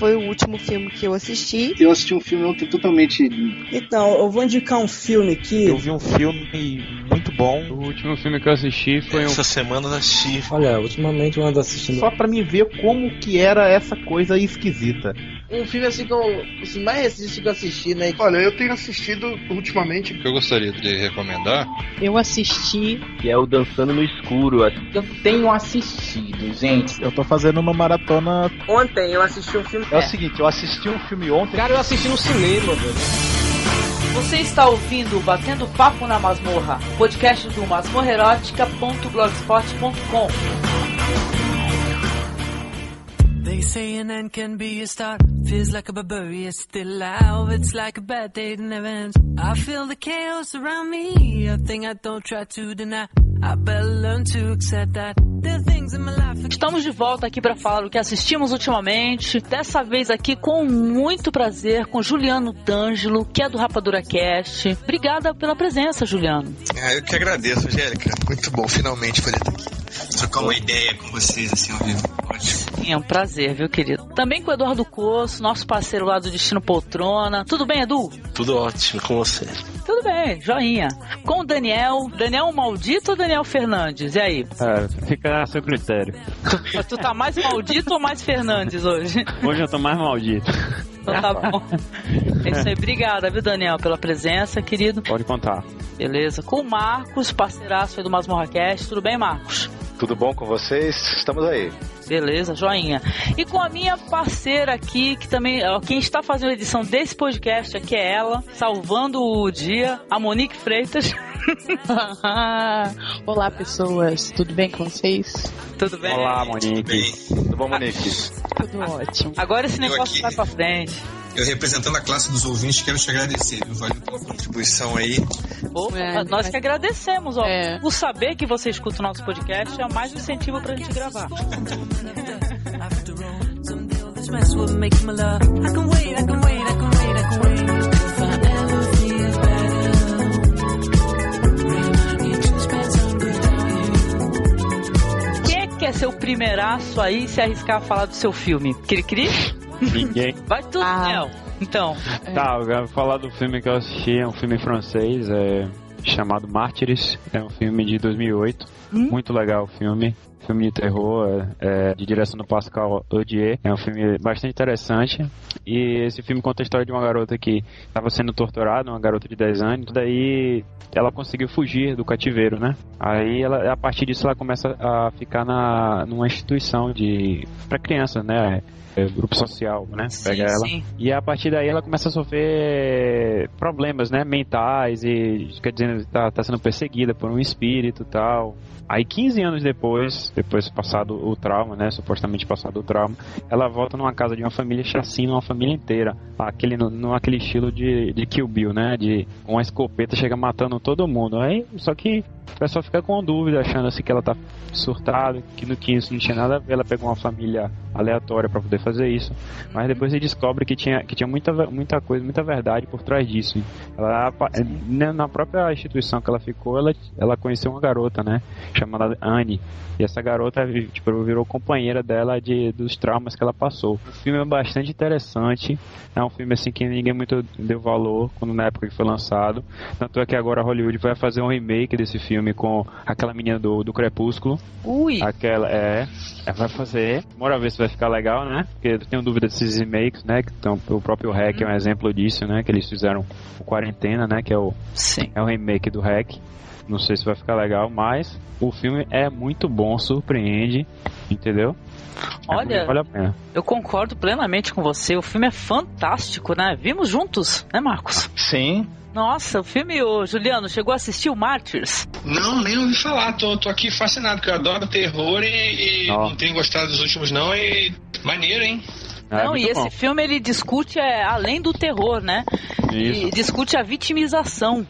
foi o último filme que eu assisti. Eu assisti um filme ontem totalmente. Então, eu vou indicar um filme aqui. Eu vi um filme muito bom. O último filme que eu assisti foi Essa um. semana eu assisti. Olha, ultimamente eu ando assistindo. Só pra me ver como que era essa coisa esquisita. Um filme assim que eu. Assim, mais recente que eu assisti, né? Olha, eu tenho assistido ultimamente. O que eu gostaria de recomendar Eu assisti. Que é o Dançando no Escuro. Eu tenho assistido, gente. Eu tô fazendo uma maratona. Ontem eu assisti um filme. É o seguinte, eu assisti um filme ontem. Cara, eu assisti no cinema, velho. Você está ouvindo Batendo Papo na Masmorra, podcast do masmorrerótica.blogspot.com. They say an end can be a start. Feels like a barbarian still alive. It's like a bad day that never ends. I feel the chaos around me. A thing I don't try to deny. I better learn to accept that. Estamos de volta aqui para falar o que assistimos ultimamente. Dessa vez aqui com muito prazer com Juliano D'Angelo, que é do Rapadura Cast. Obrigada pela presença, Juliano. Ah, eu que agradeço, Angélica. Muito bom, finalmente poder estar aqui. Trocar uma ideia com vocês, assim, ao vivo. Ótimo. É um prazer, viu, querido? Também com o Eduardo Coço, nosso parceiro lá do Destino Poltrona. Tudo bem, Edu? Tudo ótimo com você. Tudo bem, joinha. Com o Daniel. Daniel Maldito ou Daniel Fernandes? E aí? É, fica a seu critério. Tu, tu tá mais maldito ou mais Fernandes hoje? Hoje eu tô mais maldito. Então tá bom. É isso aí. Obrigada, viu, Daniel, pela presença, querido. Pode contar. Beleza. Com o Marcos, parceiraço aí do Masmorra Cast. Tudo bem, Marcos? Tudo bom com vocês? Estamos aí. Beleza, joinha. E com a minha parceira aqui, que também, ó, quem está fazendo a edição desse podcast aqui é ela, salvando o dia, a Monique Freitas. Olá, pessoas. Tudo bem com vocês? Tudo bem? Olá, Monique. Tudo bom, Monique? Tudo ótimo. Agora esse negócio vai pra frente. Eu representando a classe dos ouvintes, quero te agradecer, viu? Valeu pela contribuição aí. Pô, É, nós que agradecemos, ó. É. O saber que você escuta o nosso podcast é mais um incentivo pra gente gravar. Mess will make my love. I can wait, I can wait, I can wait, I can wait. If I ever feel better, remind me to spend some good time. Quem é que quer ser o primeiraço aí e se arriscar a falar do seu filme? Cri-cri? Ninguém. Vai tudo, Ah. Daniel. Então, Tá, eu quero falar do filme que eu assisti, é um filme francês, é chamado Mártires, é um filme de 2008, muito legal o filme, filme de terror, é, de direção do Pascal Audier, é um filme bastante interessante, e esse filme conta a história de uma garota que estava sendo torturada, uma garota de 10 anos, daí ela conseguiu fugir do cativeiro, né? Aí ela, a partir disso ela começa a ficar na numa instituição de para crianças, né? É, grupo social, né? Pega ela. sim. E a partir daí ela começa a sofrer problemas, né, mentais e quer dizer, tá, tá sendo perseguida por um espírito e tal. Aí 15 anos depois, depois passado o trauma, né, supostamente passado o trauma, ela volta numa casa de uma família chacina, uma família inteira, aquele no, aquele estilo de, de Kill Bill, né, de uma escopeta chega matando todo mundo. Aí só que o pessoal fica com dúvida, achando assim que ela tá surtada, que no 15 não tinha nada a ver, ela pegou uma família aleatória para poder fazer isso. Mas depois ele descobre que tinha, que tinha muita, muita coisa, muita verdade por trás disso. Ela, né, na própria instituição que ela ficou, ela, ela conheceu uma garota, né? Chamada Anne. E essa garota tipo, virou companheira dela de, dos traumas que ela passou. O filme é bastante interessante. É um filme assim que ninguém muito deu valor quando na época que foi lançado. Tanto é que agora Hollywood vai fazer um remake desse filme com aquela menina do, do Crepúsculo. Ui! Aquela, é. é, Vai fazer. Bora ver se vai ficar legal, né? Porque eu tenho dúvida desses remakes, né? Que tão, o próprio Hack é um exemplo disso, né? Que eles fizeram o Quarentena, né? Que é o, Sim. é o remake do Hack. Não sei se vai ficar legal, mas o filme é muito bom, surpreende, entendeu? É Olha, muito- vale a pena. eu concordo plenamente com você. O filme é fantástico, né? Vimos juntos, né, Marcos? Sim. Nossa, o filme, ô, Juliano, chegou a assistir o Martyrs? Não, nem ouvi falar. Tô, tô aqui fascinado, porque eu adoro terror e, e não tenho gostado dos últimos, não. E maneiro, hein? É Não, e muito esse bom. filme ele discute é, além do terror, né? Isso. E discute a vitimização.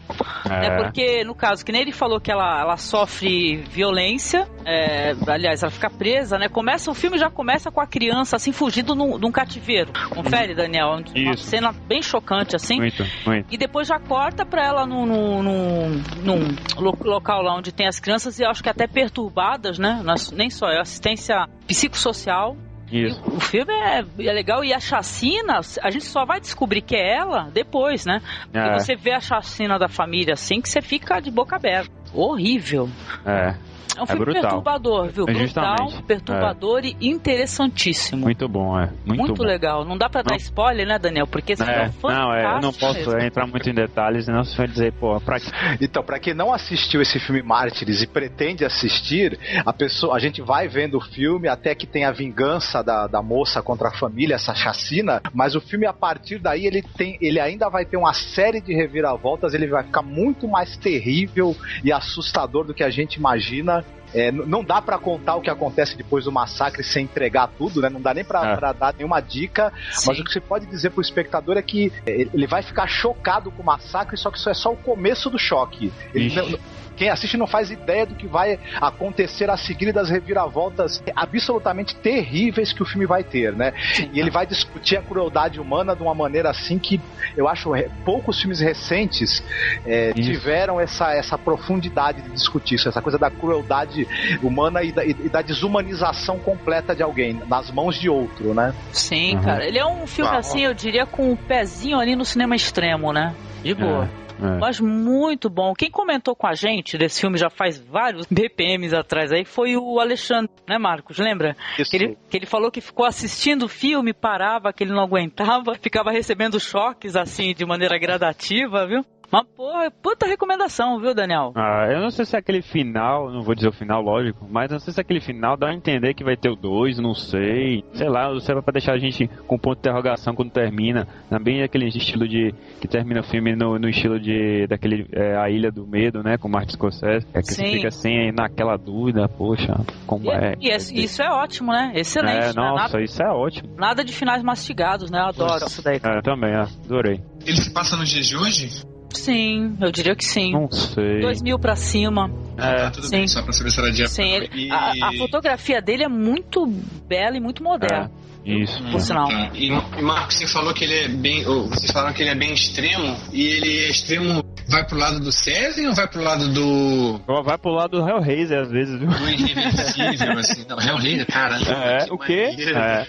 né? É. Porque, no caso, que nem ele falou que ela, ela sofre violência, é, aliás, ela fica presa, né? Começa, o filme já começa com a criança assim, fugindo num, num cativeiro. Confere, Daniel? Uma Isso. cena bem chocante, assim. Muito, muito. E depois já corta pra ela num, num, num- num lo- local lá onde tem as crianças e acho que até perturbadas, né? É Nem só, é assistência psicossocial. Isso. O filme é, é legal e a chacina, a gente só vai descobrir que é ela depois, né? Porque É. você vê a chacina da família assim que você fica de boca aberta. Horrível. É. É um filme brutal. perturbador, viu? É, Brutal, justamente. perturbador e interessantíssimo. Muito bom, é. Muito, Muito bom. legal. Não dá pra dar spoiler, né, Daniel? Porque filme É, é não, é, eu não posso mesmo. entrar muito em detalhes, senão você vai dizer, pô, pra quê? Então, pra quem não assistiu esse filme Mártires e pretende assistir, a pessoa, a gente vai vendo o filme até que tem a vingança da, da moça contra a família, essa chacina, mas o filme a partir daí ele tem, ele ainda vai ter uma série de reviravoltas, ele vai ficar muito mais terrível e assustador do que a gente imagina. podcast É, não dá pra contar o que acontece depois do massacre sem entregar tudo, né? Não dá nem pra É. dar nenhuma dica. Mas o que você pode dizer pro espectador é que é, ele vai ficar chocado com o massacre, só que isso é só o começo do choque. Ele não- quem assiste não faz ideia do que vai acontecer a seguir das reviravoltas absolutamente terríveis que o filme vai ter, né? E ele vai discutir a crueldade humana de uma maneira assim que eu acho poucos filmes recentes é, tiveram essa, essa profundidade de discutir isso, essa coisa da crueldade humana e da, e da desumanização completa de alguém nas mãos de outro, né? Sim, Uhum. cara. Ele é um filme Ah, assim, eu diria, com o pezinho ali no cinema extremo, né? De boa. É. Mas muito bom. Quem comentou com a gente desse filme já faz vários BPMs atrás aí foi o Alexandre, né, Marcos? Lembra? Isso. Que ele, que ele falou que ficou assistindo o filme, parava, que ele não aguentava, ficava recebendo choques assim de maneira gradativa, viu? Mas, porra, puta recomendação, viu, Daniel? Ah, eu não sei se é aquele final, não vou dizer o final, lógico, mas não sei se é aquele final dá a entender que vai ter o 2, não sei. Sei lá, você vai pra deixar a gente com ponto de interrogação quando termina. Também aquele estilo de. que termina o filme no, no estilo de. daquele. é, A Ilha do Medo, né? Com Martin Scorsese. É que Sim. você fica assim naquela dúvida, poxa, como é. E esse- isso é ótimo, né? Excelente. É, né? nossa, nada, isso é ótimo. nada de finais mastigados, né? Eu adoro isso daí. É, eu também, é, adorei. Ele se passa nos dias de hoje? Sim, eu diria que sim. Não sei. 2 mil pra cima. Ah, tá, tudo bem, só pra saber se era dia. Sim, ele- E- a, a fotografia dele é muito bela e muito moderna. Isso. Por sinal. Tá. E, e Marcos, você falou que ele é bem. Vocês falaram que ele é bem extremo. E ele é extremo. Vai pro lado do César ou vai pro lado do. Vai pro lado do Hellraiser às vezes, viu? do irreversível, assim? Não, Hellraiser, caramba. É, o quê? É,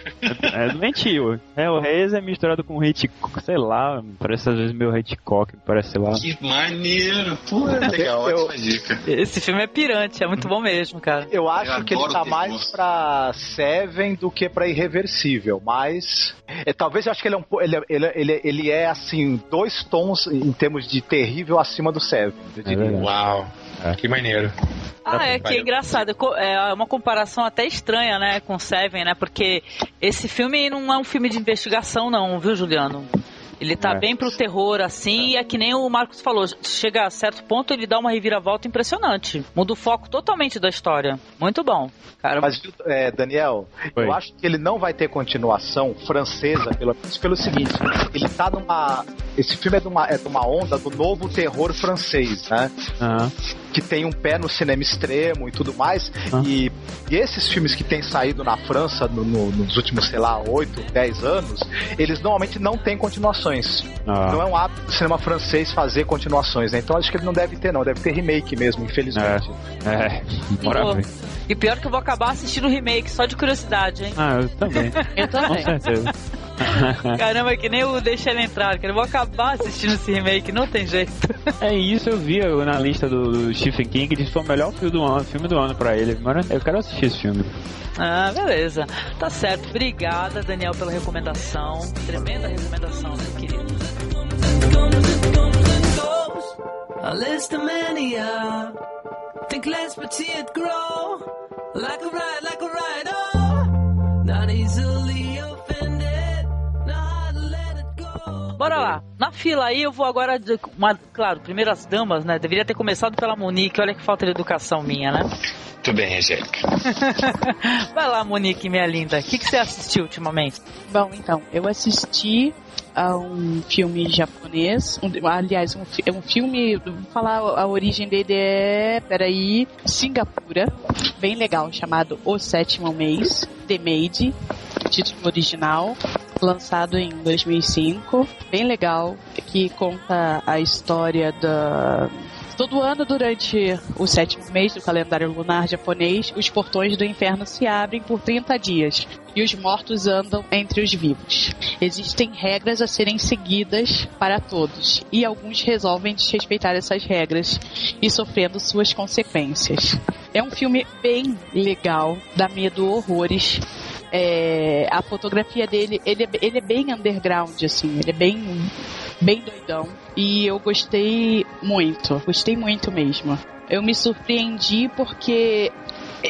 é doentio. Hellraiser é misturado com Hitchcock, sei lá, parece às vezes meio Hitchcock, parece lá. Que maneiro. Pô, legal, Eu- ótima dica. Esse filme é pirante, é muito bom mesmo, cara. Eu acho Eu que ele tá mais pra Seven do que pra Irreversível, mas é, talvez eu acho que ele é um ele, é- ele, é- ele, é- ele é assim dois tons em termos de terrível acima do Seven. Eu diria. verdade. Uau. É. Que maneiro. Ah, é que é engraçado. É uma comparação até estranha, né, com Seven, né? Porque esse filme não é um filme de investigação, não, viu, Juliano? Ele tá É. bem pro terror, assim, e é que nem o Marcos falou, chega a certo ponto, ele dá uma reviravolta impressionante. Muda o foco totalmente da história. Muito bom. Cara, Mas, é, Daniel, Oi. eu acho que ele não vai ter continuação francesa, pelo menos pelo seguinte: ele tá numa. Esse filme é de uma, é de uma onda do novo terror francês, né? Aham. Que tem um pé no cinema extremo e tudo mais. Ah. E, e esses filmes que têm saído na França no- no- nos últimos, sei lá, 8, 10 anos, eles normalmente não têm continuações. Ah. Não é um hábito do cinema francês fazer continuações, né? Então acho que ele não deve ter, não. Deve ter remake mesmo, infelizmente. É, ver. E pior que eu vou acabar assistindo o remake, só de curiosidade, hein? Ah, eu também. Eu Com também. certeza. Caramba, é que nem o Deixa Ele Entrar, cara. Eu vou acabar assistindo esse remake, não tem jeito. É isso, eu vi na lista do, do Stephen King que disse que foi o melhor filme do ano, filme do ano pra ele. Mas eu quero assistir esse filme. Ah, beleza. Tá certo. Obrigada, Daniel, pela recomendação. Tremenda recomendação, meu querido. A list of mania. Think less but see it grow. Like a ride, like a ride, oh. Not easily Bora lá. Na fila aí, eu vou agora. Uma, claro, primeiras damas, né? Deveria ter começado pela Monique. Olha que falta de educação minha, né? Muito bem, Angélica. Vai lá, Monique, minha linda. O que, que você assistiu ultimamente? Bom, então, eu assisti a um filme japonês, um- aliás, um, é um filme, vou falar a origem dele é, peraí, Singapura, bem legal, chamado O Sétimo Mês, The Maid, título original, lançado em 2005, bem legal, que conta a história da Todo ano, durante o sétimo mês do calendário lunar japonês, os portões do inferno se abrem por 30 dias e os mortos andam entre os vivos. Existem regras a serem seguidas para todos e alguns resolvem desrespeitar essas regras e sofrendo suas consequências. É um filme bem legal, dá medo horrores. É, a fotografia dele, ele, é- ele é bem underground, assim, ele é bem, bem doidão. E eu gostei muito, gostei muito mesmo. Eu me surpreendi porque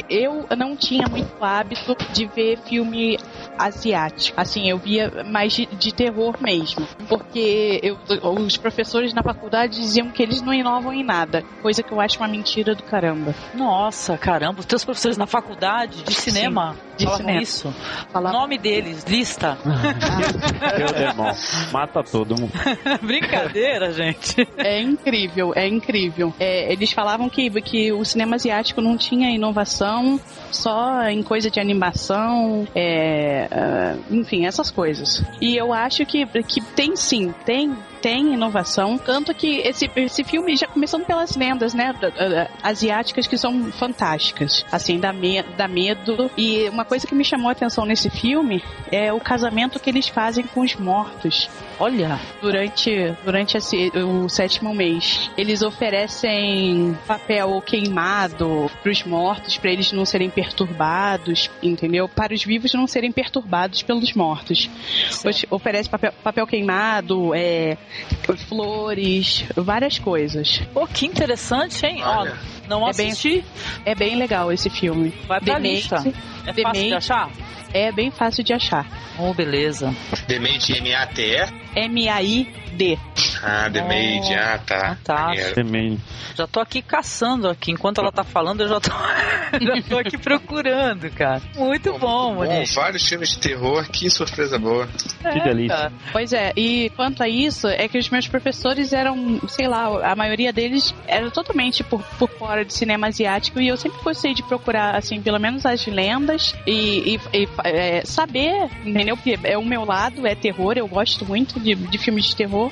eu não tinha muito hábito de ver filme asiático. Assim, eu via mais de, de terror mesmo. Porque eu- os professores na faculdade diziam que eles não inovam em nada. Coisa que eu acho uma mentira do caramba. Nossa, caramba, os teus professores na faculdade de cinema de falavam cinema. isso. O nome deles, lista. Meu demônio, mata todo mundo. Brincadeira, gente. É incrível, é incrível. É, eles falavam que, que o cinema asiático não tinha inovação só em coisa de animação, é, enfim, essas coisas. E eu acho que, que tem sim, tem tem inovação, tanto que esse, esse filme, já começando pelas lendas, né, asiáticas que são fantásticas, assim, dá, me, dá medo, e uma coisa que me chamou a atenção nesse filme é o casamento que eles fazem com os mortos. Olha, durante, durante esse, o sétimo mês, eles oferecem papel queimado para os mortos, para eles não serem perturbados, entendeu? Para os vivos não serem perturbados pelos mortos. Os- Oferece papel, papel queimado, é, flores, várias coisas. Pô, que interessante, hein? Ó, não é bem, assisti. é bem legal esse filme. Vai pra Demente- lista. É fácil de Demente- achar? É bem fácil de achar. Oh, beleza. Demente M-A-T-E? M-A-I-D. Ah, Demente, Oh, ah, tá. tá. Maneiro. Também. Já tô aqui caçando aqui. Enquanto ela tá falando, eu já tô, já tô aqui procurando, cara. Muito bom, Bom, Monique. vários filmes de terror, que surpresa boa. É, cara. Pois é, e quanto a isso, é que os meus professores eram, sei lá, a maioria deles era totalmente por, por fora de cinema asiático e eu sempre gostei de procurar, assim, pelo menos as lendas e, e- e, é, saber, entendeu? Porque é o meu lado, é terror, eu gosto muito de, de filmes de terror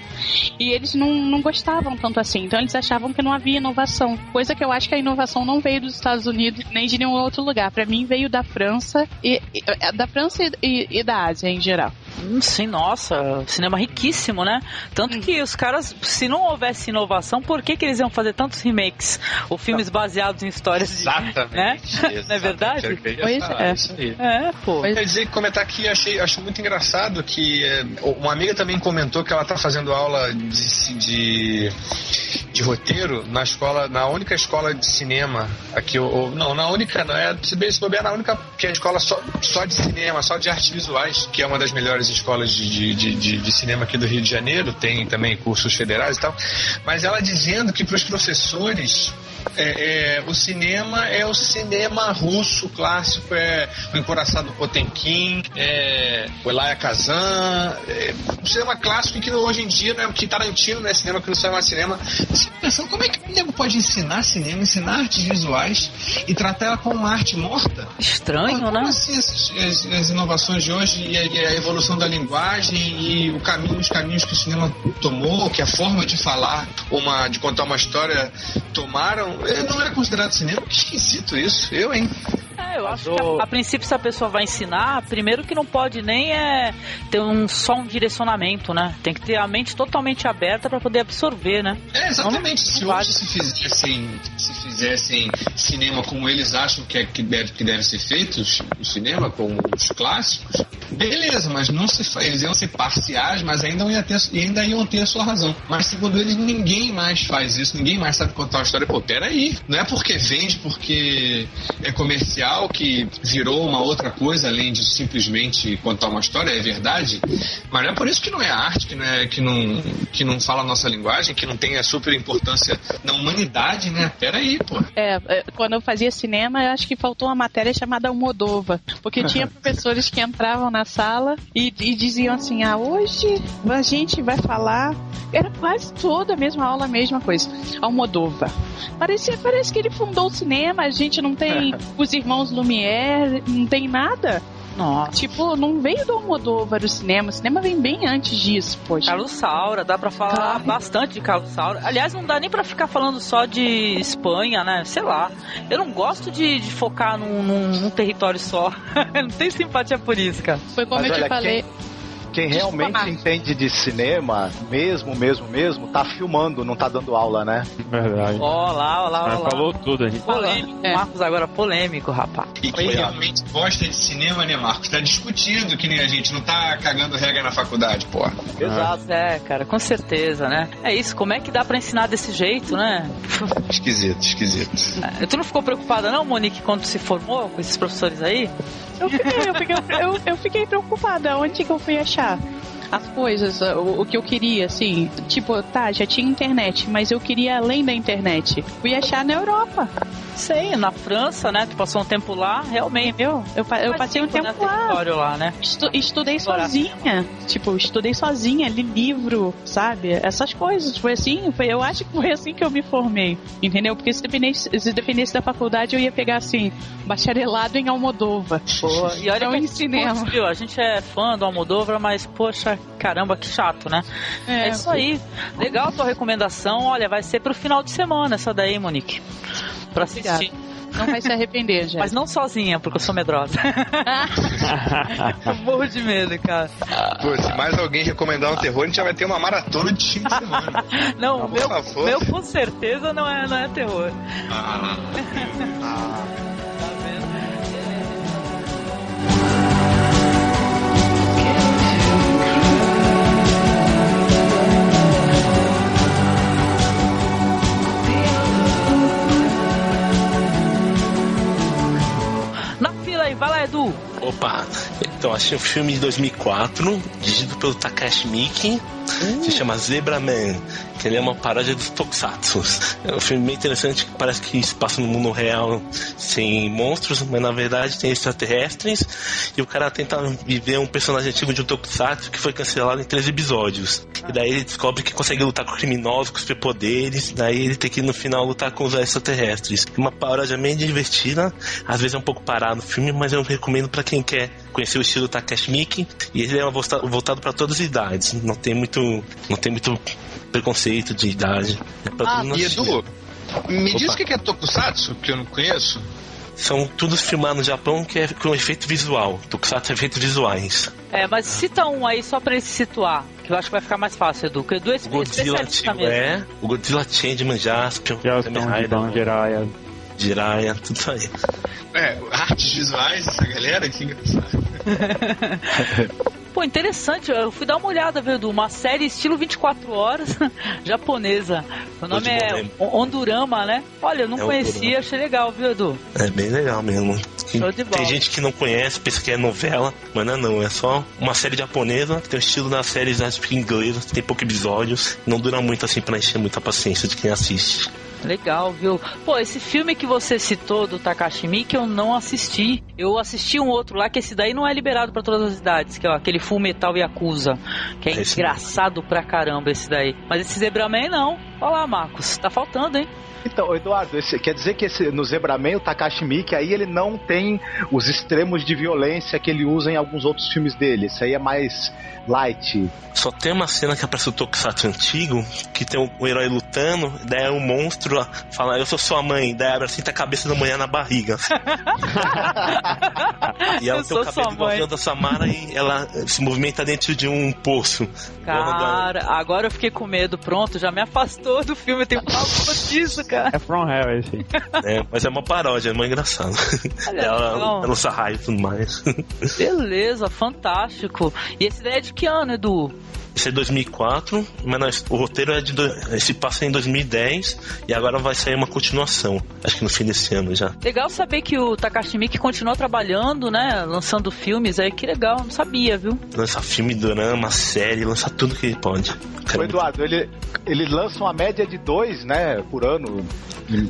e eles não, não gostavam tanto assim, então eles achavam que não havia inovação, coisa que eu acho que a inovação não veio dos Estados Unidos nem de nenhum outro lugar, pra mim veio da França e, e- é, da França e, e- e da Ásia em geral. Hum, Sim, nossa, cinema riquíssimo, né? Tanto que os caras, se não houvesse inovação, por que, que eles iam fazer tantos remakes ou filmes baseados em histórias de. Exatamente. Né? Não é verdade? Pois é. isso aí. É, pô. Quer dizer, comentar aqui, achei, acho muito engraçado que é, uma amiga também comentou que ela está fazendo aula de, de, de roteiro na escola, na única escola de cinema aqui, ou, não, na única, não é, se bem se bobear, na única que é a escola só, só de cinema, só de artes visuais, que é uma das melhores escolas de, de, de- de cinema aqui do Rio de Janeiro, tem também cursos federais e tal, mas ela dizendo que para os professores é, é, o cinema é o cinema russo clássico, é o Encoraçado Potemkin, é o Elia Kazan, é um cinema clássico que hoje em dia, né, que Tarantino, né, cinema que não sai mais cinema. Você pensando como é que o nego pode ensinar cinema, ensinar artes visuais e tratar ela como uma arte morta? Estranho, como né? assim essas- as, as inovações de hoje e a, e a evolução da linguagem e o caminho, os caminhos que o cinema tomou, que a forma de falar, uma, de contar uma história tomaram, eh, não é considerado cinema. Que esquisito isso. Eu, hein? É, eu acho que a, a princípio se a pessoa vai ensinar, primeiro que não pode nem é ter um, só um direcionamento, né? Tem que ter a mente totalmente aberta para poder absorver, né? É, exatamente. Se hoje se fizessem, se fizessem cinema como eles acham que, é, que, deve, que deve ser feito, o cinema, com os clássicos, beleza, mas não se eles iam ser parciais, mas ainda iam, ter, ainda iam ter a sua razão. Mas segundo eles, ninguém mais faz isso, ninguém mais sabe contar uma história. Pô, peraí, não é porque vende, porque é comercial, que virou uma outra coisa além de simplesmente contar uma história, é verdade, mas não é por isso que não é arte, que não, é, que não, que não fala a nossa linguagem, que não tem a super importância na humanidade, né? Peraí, pô. É, é, quando eu fazia cinema, eu acho que faltou uma matéria chamada Almodova. Porque tinha professores que entravam na sala e, e diziam assim: ah, hoje a gente vai falar. Era quase toda a mesma aula, a mesma coisa. Almodova. Parecia, parece que ele fundou o cinema, a gente não tem os irmãos Lumière, não tem nada. Nossa. Tipo, não veio do Almodóvar o cinema. O cinema vem bem antes disso, poxa. Carlos Saura, dá pra falar Claro. bastante de Carlos Saura. Aliás, não dá nem pra ficar falando só de Espanha, né? Sei lá. Eu não gosto de, de focar num, num- num território só. eu não tenho simpatia por isso, cara. Foi como Mas eu te olha, falei. Quem realmente Marcos. entende de cinema, mesmo, mesmo, mesmo, tá filmando, não tá dando aula, né? Verdade. Ó lá, ó lá, ó Ela lá. falou tudo, a gente. Polêmico. É. Marcos agora polêmico, rapaz. E quem realmente gosta de cinema, né, Marcos? Tá discutindo que nem a gente, não tá cagando regra na faculdade, porra. Exato. É, cara, com certeza, né? É isso, como é que dá pra ensinar desse jeito, né? Esquisito, esquisito. É, Tu não ficou preocupada não, Monique, quando se formou com esses professores aí? Eu fiquei, eu fiquei, eu, eu fiquei preocupada. Onde que eu fui achar? As coisas, o, o que eu queria, assim. Tipo, tá, já tinha internet, mas eu queria além da internet. Fui achar na Europa. Sei, na França, né? Tu passou um tempo lá, realmente. Entendeu? Eu, eu passei um tempo, tempo né, lá. lá, né? Estu- estudei Explorar. sozinha. Tipo, estudei sozinha, li livro, sabe? Essas coisas. Foi assim, foi, eu acho que foi assim que eu me formei. Entendeu? Porque se dependesse, se dependesse da faculdade, eu ia pegar assim, bacharelado em Almodova. Pô, e olha Não que a em gente cinema. curte, viu? A gente é fã do Almodóvar, mas, poxa, caramba, que chato, né? É, isso aí. Legal a tua recomendação. Olha, vai ser pro final de semana essa daí, Monique. Pra assistir. Não vai se arrepender, já. Mas não sozinha, porque eu sou medrosa. eu morro de medo, cara. Pô, se mais alguém recomendar um terror, a gente já vai ter uma maratona de fim de semana. Não, meu, meu com certeza não é, não é terror. Ah, Na vai lá, Edu. Opa, então achei um filme de 2004, dirigido pelo Takashi Miike, se chama Zebra Man, que ele é uma paródia dos Tokusatsu. É um filme bem interessante que parece que se passa no mundo real sem monstros, mas na verdade tem extraterrestres, e o cara tenta viver um personagem antigo de um Tokusatsu que foi cancelado em três episódios. E daí ele descobre que consegue lutar com criminosos, com superpoderes, daí ele tem que no final lutar com os extraterrestres. É uma paródia bem divertida, às vezes é um pouco parado o filme, mas eu recomendo pra quem quer conhecer o estilo Takashi Miike, e ele é volta- voltado pra todas as idades, não tem muito, não tem muito preconceito de idade. É pra Ah, e. Edu, me diz Opa. o que é Tokusatsu, que eu não conheço. São todos filmados no Japão que é com efeito visual. Tokusatsu é efeitos visuais. É, mas cita um aí só pra ele se situar, que eu acho que vai ficar mais fácil, Edu. Que o Edu é O Godzilla especialista antigo mesmo. é, o Godzilla Changeman, Jaspion, Jaspion, Kamen Rider, Jiraiya, tudo isso aí. É, artes visuais, essa galera, que engraçado. Pô, interessante, eu fui dar uma olhada, viu, Edu? Uma série estilo 24 horas, japonesa. O nome é? Ondurama, né? Olha, eu não É conhecia, Ondurama. achei legal, viu, Edu? É bem legal mesmo. Show de bola. Tem gente que não conhece, pensa que é novela, mas não é não, é só uma série japonesa, que tem o estilo das séries acho que inglesas, tem poucos episódios, não dura muito assim pra encher muita paciência de quem assiste. Legal, viu? Pô, esse filme que você citou do Takashi Miike eu não assisti. Eu assisti um outro lá que esse daí não é liberado pra todas as idades, que é aquele Full Metal Yakuza, que é Esse engraçado pra caramba esse daí. Mas esse Zebraman não. Olha lá, Marcos, tá faltando, hein? Então, Eduardo, esse- quer dizer que esse, no Zebraman, o Takashi Miike, aí ele não tem os extremos de violência que ele usa em alguns outros filmes dele. Isso aí é mais light. Só tem uma cena que aparece o Tokusatsu antigo, que tem o, o herói lutando, daí um monstro ó, fala, eu sou sua mãe, daí abre assim, tá a cabeça da mulher na barriga. e ela Eu tem o sou sua cabelo igualzinho mãe. da Samara e ela se movimenta dentro de um poço. Cara, agora eu fiquei com medo. Pronto, já me afastou do filme. Eu tenho um pouco disso, cara. É From Hell esse. É, mas é uma paródia, é muito engraçado. Olha, ela, ela usa raio e tudo mais. Beleza, fantástico. E esse daí é de que ano, Edu? Esse é 2004, mas nós- o roteiro é de. do- Esse passa em 2010 e agora vai sair uma continuação. Acho que no fim desse ano já. Legal saber que o Takashi Miike continua trabalhando, né? Lançando filmes aí. Que legal, não sabia, viu? Lança filme, drama, série, lança tudo que ele pode. Ô, Eduardo, ele, ele lança uma média de dois, né, por ano.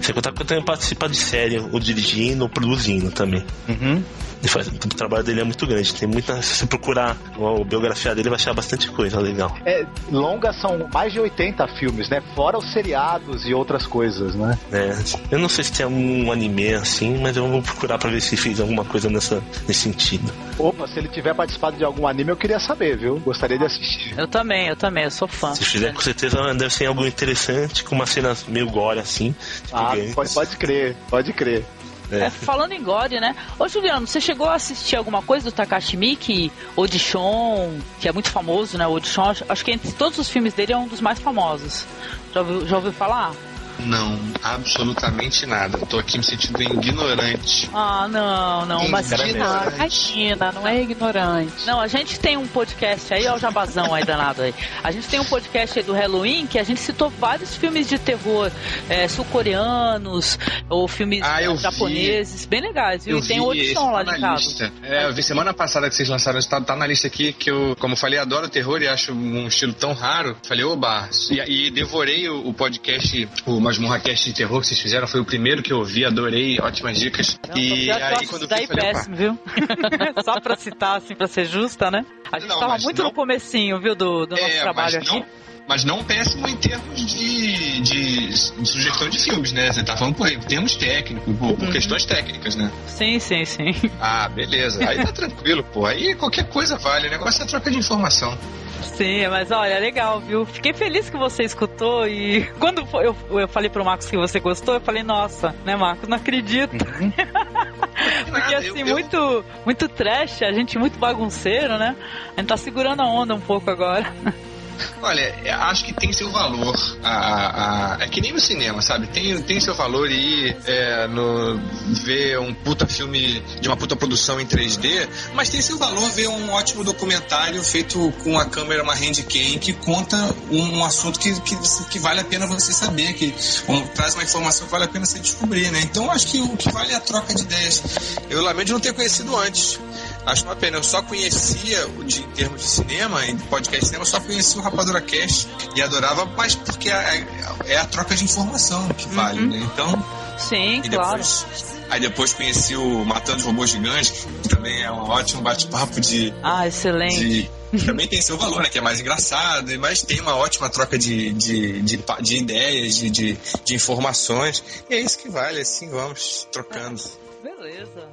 Sem contar que eu tenho participado de série, ou dirigindo ou produzindo também. Uhum. Faz, o trabalho dele é muito grande. Tem muita. Se você procurar a biografia dele, vai achar bastante coisa legal. É, longas são mais de 80 filmes, né? Fora os seriados e outras coisas, né? É, eu não sei se tem algum anime assim, mas eu vou procurar pra ver se fez alguma coisa nessa, nesse sentido. Opa, se ele tiver participado de algum anime, eu queria saber, viu? Gostaria de assistir. Eu também, eu também, eu sou fã. Se fizer, com certeza deve ser algo interessante, com uma cena meio gore assim. Ah, pode, pode crer, pode crer. É. É, falando em God, né? Ô Juliano, você chegou a assistir alguma coisa do Takashi Miike, Audition, que é muito famoso, né? O Audition, acho que entre todos os filmes dele é um dos mais famosos. Já ouviu, já ouviu falar? Não, absolutamente nada. Eu tô aqui me sentindo ignorante. Ah, não, não, mas Imagina, não é ignorante. Não, a gente tem um podcast aí, ó, o jabazão aí danado aí. A gente tem um podcast aí do Halloween que a gente citou vários filmes de terror é, sul-coreanos ou filmes Ah, eu japoneses, bem legais, viu? Eu E tem vi audição esse lá tá de na casa. lista. É, eu vi semana passada que vocês lançaram, tá, tá na lista aqui, que eu, como eu falei, adoro terror e acho um estilo tão raro. Falei, oba, e, e devorei o, o podcast, o Masmorra Cast de terror que vocês fizeram, foi o primeiro que eu ouvi, adorei, ótimas dicas. e Eu acho aí quando daí vi, falei, péssimo, viu? Só pra citar, assim, pra ser justa, né? A gente Não, tava muito não- no comecinho, viu, do, do nosso É, trabalho aqui. não, mas não péssimo em termos de, de, de sugestão de filmes, né? Você tá falando por termos técnicos, por, por Uhum. questões técnicas, né? Sim, sim, sim. Ah, beleza. Aí tá tranquilo, pô. Aí qualquer coisa vale. O negócio é troca de informação. Sim, mas olha, legal, viu? Fiquei feliz que você escutou e quando eu, eu falei pro Marcos que você gostou, eu falei, nossa, né, Marcos, não acredito. Porque assim, muito, muito trash, a gente muito bagunceiro, né? A gente tá segurando a onda um pouco agora. Olha, acho que tem seu valor. A, a- é que nem no cinema, sabe? Tem, tem seu valor ir é, no, ver um puta filme de uma puta produção em 3D, mas tem seu valor ver um ótimo documentário feito com a câmera, uma handcam, que conta um, um assunto que, que, que vale a pena você saber, que um, traz uma informação que vale a pena você descobrir, né? Então acho que o que vale é a troca de ideias. Eu lamento não ter conhecido antes. Acho uma pena. Eu só conhecia, de, em termos de cinema, em podcast cinema, eu só conhecia o Rapadura Cast e adorava, mas porque é, é a troca de informação que vale, né? Então. Sim, e claro. depois, Aí depois conheci o Matando os Robôs Gigantes, que também é um ótimo bate-papo de. Ah, excelente. de- também tem seu valor, né? Que é mais engraçado, mas tem uma ótima troca de, de, de, de ideias, de, de, de informações. E é isso que vale, assim vamos trocando. Beleza,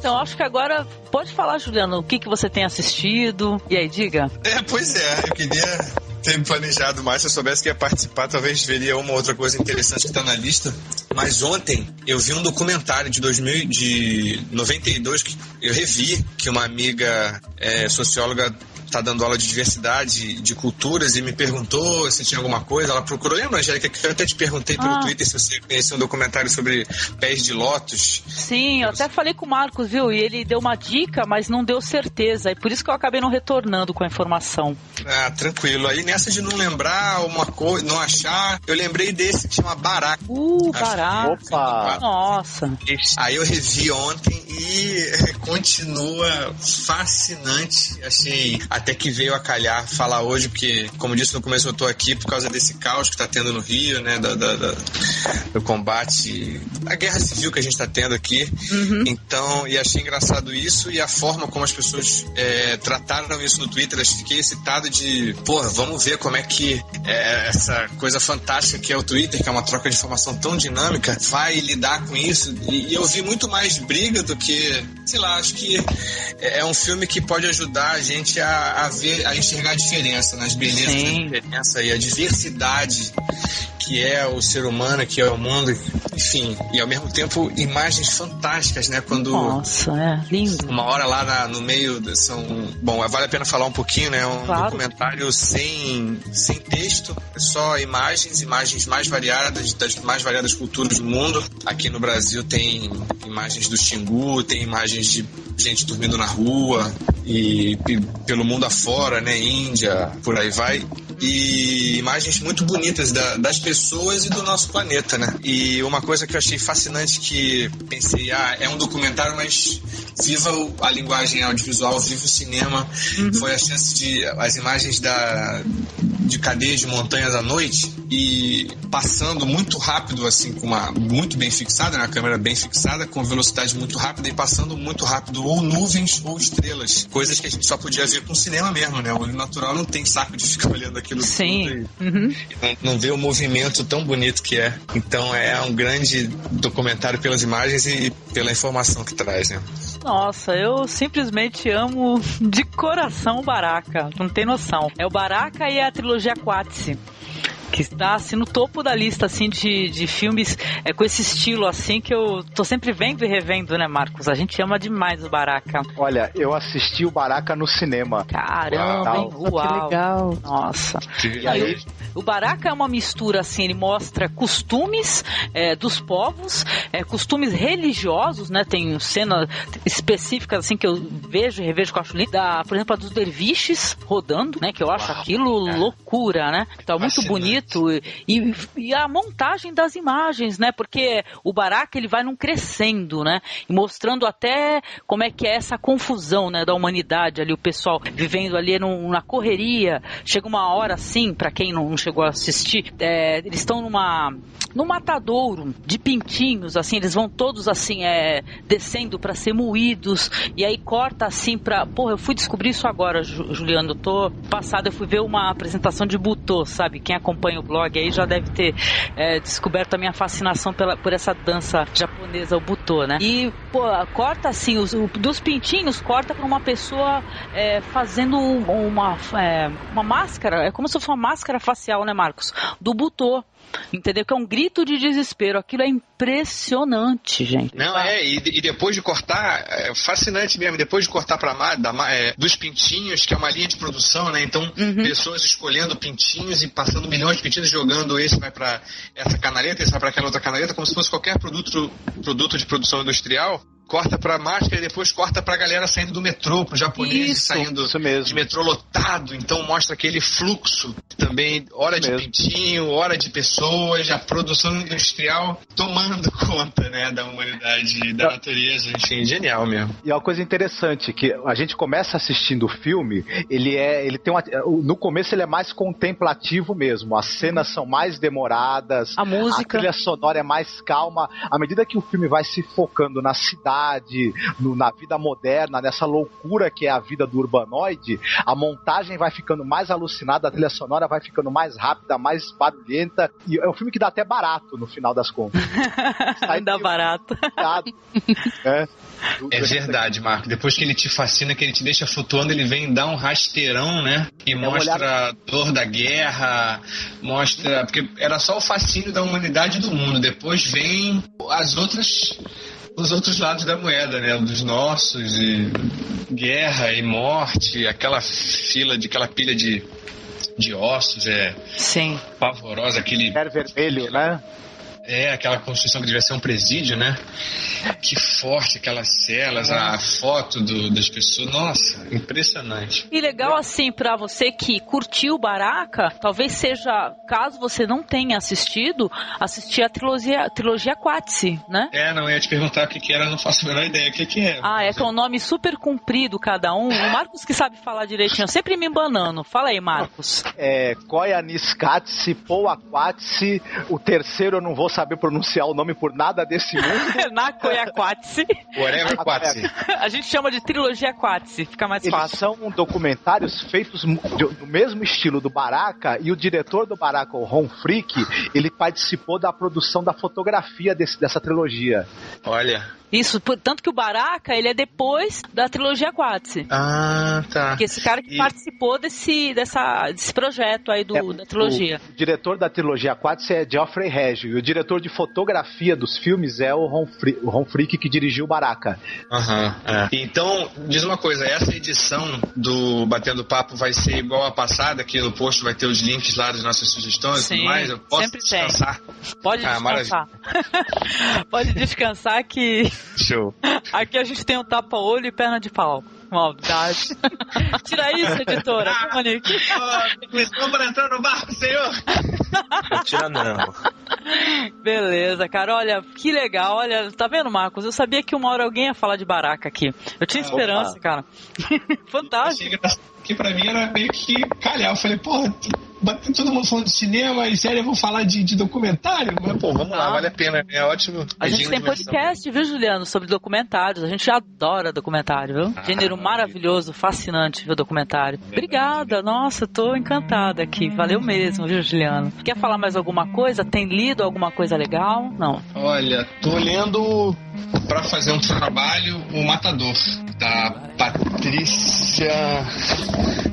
Então, acho que agora pode falar, Juliano, o que, que você tem assistido. E aí, diga. É, pois é, eu queria ter planejado mais. Se eu soubesse que ia participar, talvez veria uma outra coisa interessante que tá na lista. Mas ontem eu vi um documentário de 2000, de 92 que eu revi, que uma amiga é, socióloga tá dando aula de diversidade de culturas e me perguntou se tinha alguma coisa. Ela procurou. Lembra, Angélica, que eu até te perguntei pelo Ah. Twitter se você conhecia um documentário sobre pés de lótus. Sim, eu até falei com o Marcos, viu? E ele deu uma dica, mas não deu certeza. E por isso que eu acabei não retornando com a informação. Ah, tranquilo. Aí nessa de não lembrar uma coisa, não achar, eu lembrei desse que chama Baraca. Uh, Acho- baraca. Opa! Nossa. Aí eu revi ontem e continua fascinante. Achei até que veio a calhar falar hoje, porque, como disse no começo, eu tô aqui por causa desse caos que tá tendo no Rio, né? Da, da- da- do combate, a guerra civil que a gente tá tendo aqui. Então, e achei engraçado isso e a forma como as pessoas é, trataram isso no Twitter. Eu fiquei excitado de, porra, vamos ver como é que é, essa coisa fantástica que é o Twitter, que é uma troca de informação tão dinâmica, vai lidar com isso. E, e eu vi muito mais briga do que, sei lá, acho que é, é um filme que pode ajudar a gente a, a ver, a enxergar a diferença nas belezas Sim. da diferença e a diversidade que é o ser humano, que é o mundo, enfim, e ao mesmo tempo imagens fantásticas, né? Quando Nossa, é lindo. uma hora lá na- no meio são bom vale a pena falar um pouquinho né um Claro. documentário sem sem texto só imagens imagens mais variadas das mais variadas culturas do mundo. Aqui no Brasil tem imagens do Xingu, tem imagens de gente dormindo na rua e, e pelo mundo afora, né? Índia, por aí vai. E imagens muito bonitas da, das pessoas e do nosso planeta, né? E uma coisa que eu achei fascinante que pensei, ah, é um documentário, mas viva a linguagem audiovisual, viva o cinema. Uhum. Foi a chance de as imagens da de cadeias de montanhas à noite e passando muito rápido, assim, com uma muito bem fixada, né, câmera bem fixada, com velocidade muito rápida e passando muito rápido ou nuvens ou estrelas, coisas que a gente só podia ver com cinema mesmo, né? O olho natural não tem saco de ficar olhando aquilo Sim. tudo uhum. não, não vê o movimento tão bonito que é. Então é um grande documentário pelas imagens e pela informação que traz, né? Nossa, eu simplesmente amo de coração o Baraka. Não tem noção. É o Baraka e a trilogia Quatsi que está assim no topo da lista assim de, de filmes é, com esse estilo assim que eu tô sempre vendo e revendo, né, Marcos? A gente ama demais o Baraka. Olha, eu assisti o Baraka no cinema. Caramba, Uau. Uau. que legal. Nossa. E aí, o Baraka é uma mistura assim, ele mostra costumes é, dos povos, é, costumes religiosos, né? Tem cenas específicas assim que eu vejo e revejo que eu acho linda, por exemplo, a dos derviches rodando, né? Que eu acho Uau, aquilo cara. loucura, né? Tá muito bonito e, e, a montagem das imagens, né? Porque o Baraka ele vai num crescendo, né? E mostrando até como é que é essa confusão, né? Da humanidade ali, o pessoal vivendo ali num, na correria. Chega uma hora assim, para quem não chegou a assistir, é, eles estão numa num matadouro de pintinhos, assim, eles vão todos assim, é, descendo para ser moídos, e aí corta assim pra. Porra, eu fui descobrir isso agora, Juliano. Eu tô passado, eu fui ver uma apresentação de Butô, sabe? Quem acompanha o blog aí já deve ter é, descoberto a minha fascinação pela, por essa dança japonesa, o Butô, né? E, pô, corta assim, os, o, dos pintinhos, corta pra uma pessoa é, fazendo uma, é, uma máscara, é como se fosse uma máscara facial, né, Marcos? Do Butô. Entendeu? Que é um grito de desespero. Aquilo é impressionante, gente. Não, é, e, e depois de cortar, é fascinante mesmo, depois de cortar para é, dos pintinhos, que é uma linha de produção, né? Então, uhum. pessoas escolhendo pintinhos e passando milhões de pintinhos, jogando esse vai para essa canaleta, esse vai para aquela outra canaleta, como se fosse qualquer produto, produto de produção industrial corta pra máscara e depois corta pra galera saindo do metrô, pro japonês isso, saindo isso mesmo. de metrô lotado. Então mostra aquele fluxo também, hora isso de mesmo. pintinho, hora de pessoas, a produção industrial tomando conta, né, da humanidade e da natureza. Enfim, genial mesmo. E é uma coisa interessante, que a gente começa assistindo o filme, ele é. Ele tem uma, no começo ele é mais contemplativo mesmo. As cenas são mais demoradas. A música. A trilha sonora é mais calma. À medida que o filme vai se focando na cidade cidade, no, na vida moderna, nessa loucura que é a vida do urbanoide, a montagem vai ficando mais alucinada, a trilha sonora vai ficando mais rápida, mais barulhenta. E é um filme que dá até barato no final das contas. Sai dá barato. é. É verdade, Marco. Depois que ele te fascina, que ele te deixa flutuando, ele vem dar um rasteirão, né? E é mostra a dor da guerra, mostra. Porque era só o fascínio da humanidade e do mundo. Depois vem as outras os outros lados da moeda, né? Dos nossos, e guerra e morte, aquela fila de aquela pilha de, de ossos, é. Sim. Pavorosa, aquele. Era vermelho, né? É, aquela construção que devia ser um presídio, né? Que forte aquelas celas, a foto do, das pessoas. Nossa, impressionante. E legal assim para você que curtiu Baraka, talvez seja, caso você não tenha assistido, assistir a trilogia, trilogia Quatsi, né? É, não, ia te perguntar o que, que era, não faço a menor ideia o que, que é. Ah, é que é um nome super comprido cada um. O Marcos que sabe falar direitinho, sempre me embanando. Fala aí, Marcos. É, Koyaanisqatsi, Pouaquatsi, o terceiro eu não vou saber pronunciar o nome por nada desse mundo. Nakoyaquatsi. Whatever Quatsi. A gente chama de trilogia Quatsi, fica mais Eles fácil. são documentários feitos do mesmo estilo do Baraka e o diretor do Baraka, o Ron Frick, ele participou da produção da fotografia desse, dessa trilogia. Olha. Isso, tanto que o Baraka, ele é depois da trilogia Quatsi. Ah, tá. Que esse cara que e... participou desse, dessa, desse projeto aí do, é, da trilogia. O, o diretor da trilogia Quatsi é Geoffrey Reggio, e o diretor diretor de fotografia dos filmes é o Ron, Fri o Ron Frick, que dirigiu Baraka. Aham, é. Então, diz uma coisa, essa edição do Batendo Papo vai ser igual a passada, aqui no post vai ter os links lá das nossas sugestões e Sim, tudo mais, eu posso sempre tem. descansar. Pode Ah, descansar. Pode descansar que Show. aqui a gente tem um tapa-olho e perna de pau. Maldade. Tira isso, editora. Monique. Estou para entrar no barco, senhor. Tira não. Beleza, cara. Olha, que legal. Olha, tá vendo, Marcos? Eu sabia que uma hora alguém ia falar de baraca aqui. Eu tinha esperança, Opa. cara. Fantástico. Que pra mim era meio que calhar. Eu falei, porra, batendo todo mundo falando de cinema e série, eu vou falar de, de documentário. Mas, pô, vamos lá, vale a pena. É ótimo. A gente tem podcast, viu, Juliano, sobre documentários. A gente adora documentário, viu? Ah, Gênero maravilhoso, fascinante, viu, documentário. Obrigada, nossa, tô encantada aqui. Valeu mesmo, viu, Juliano? Quer falar mais alguma coisa? Tem lido alguma coisa legal? Não. Olha, tô lendo pra fazer um trabalho O Matador, da Patrícia.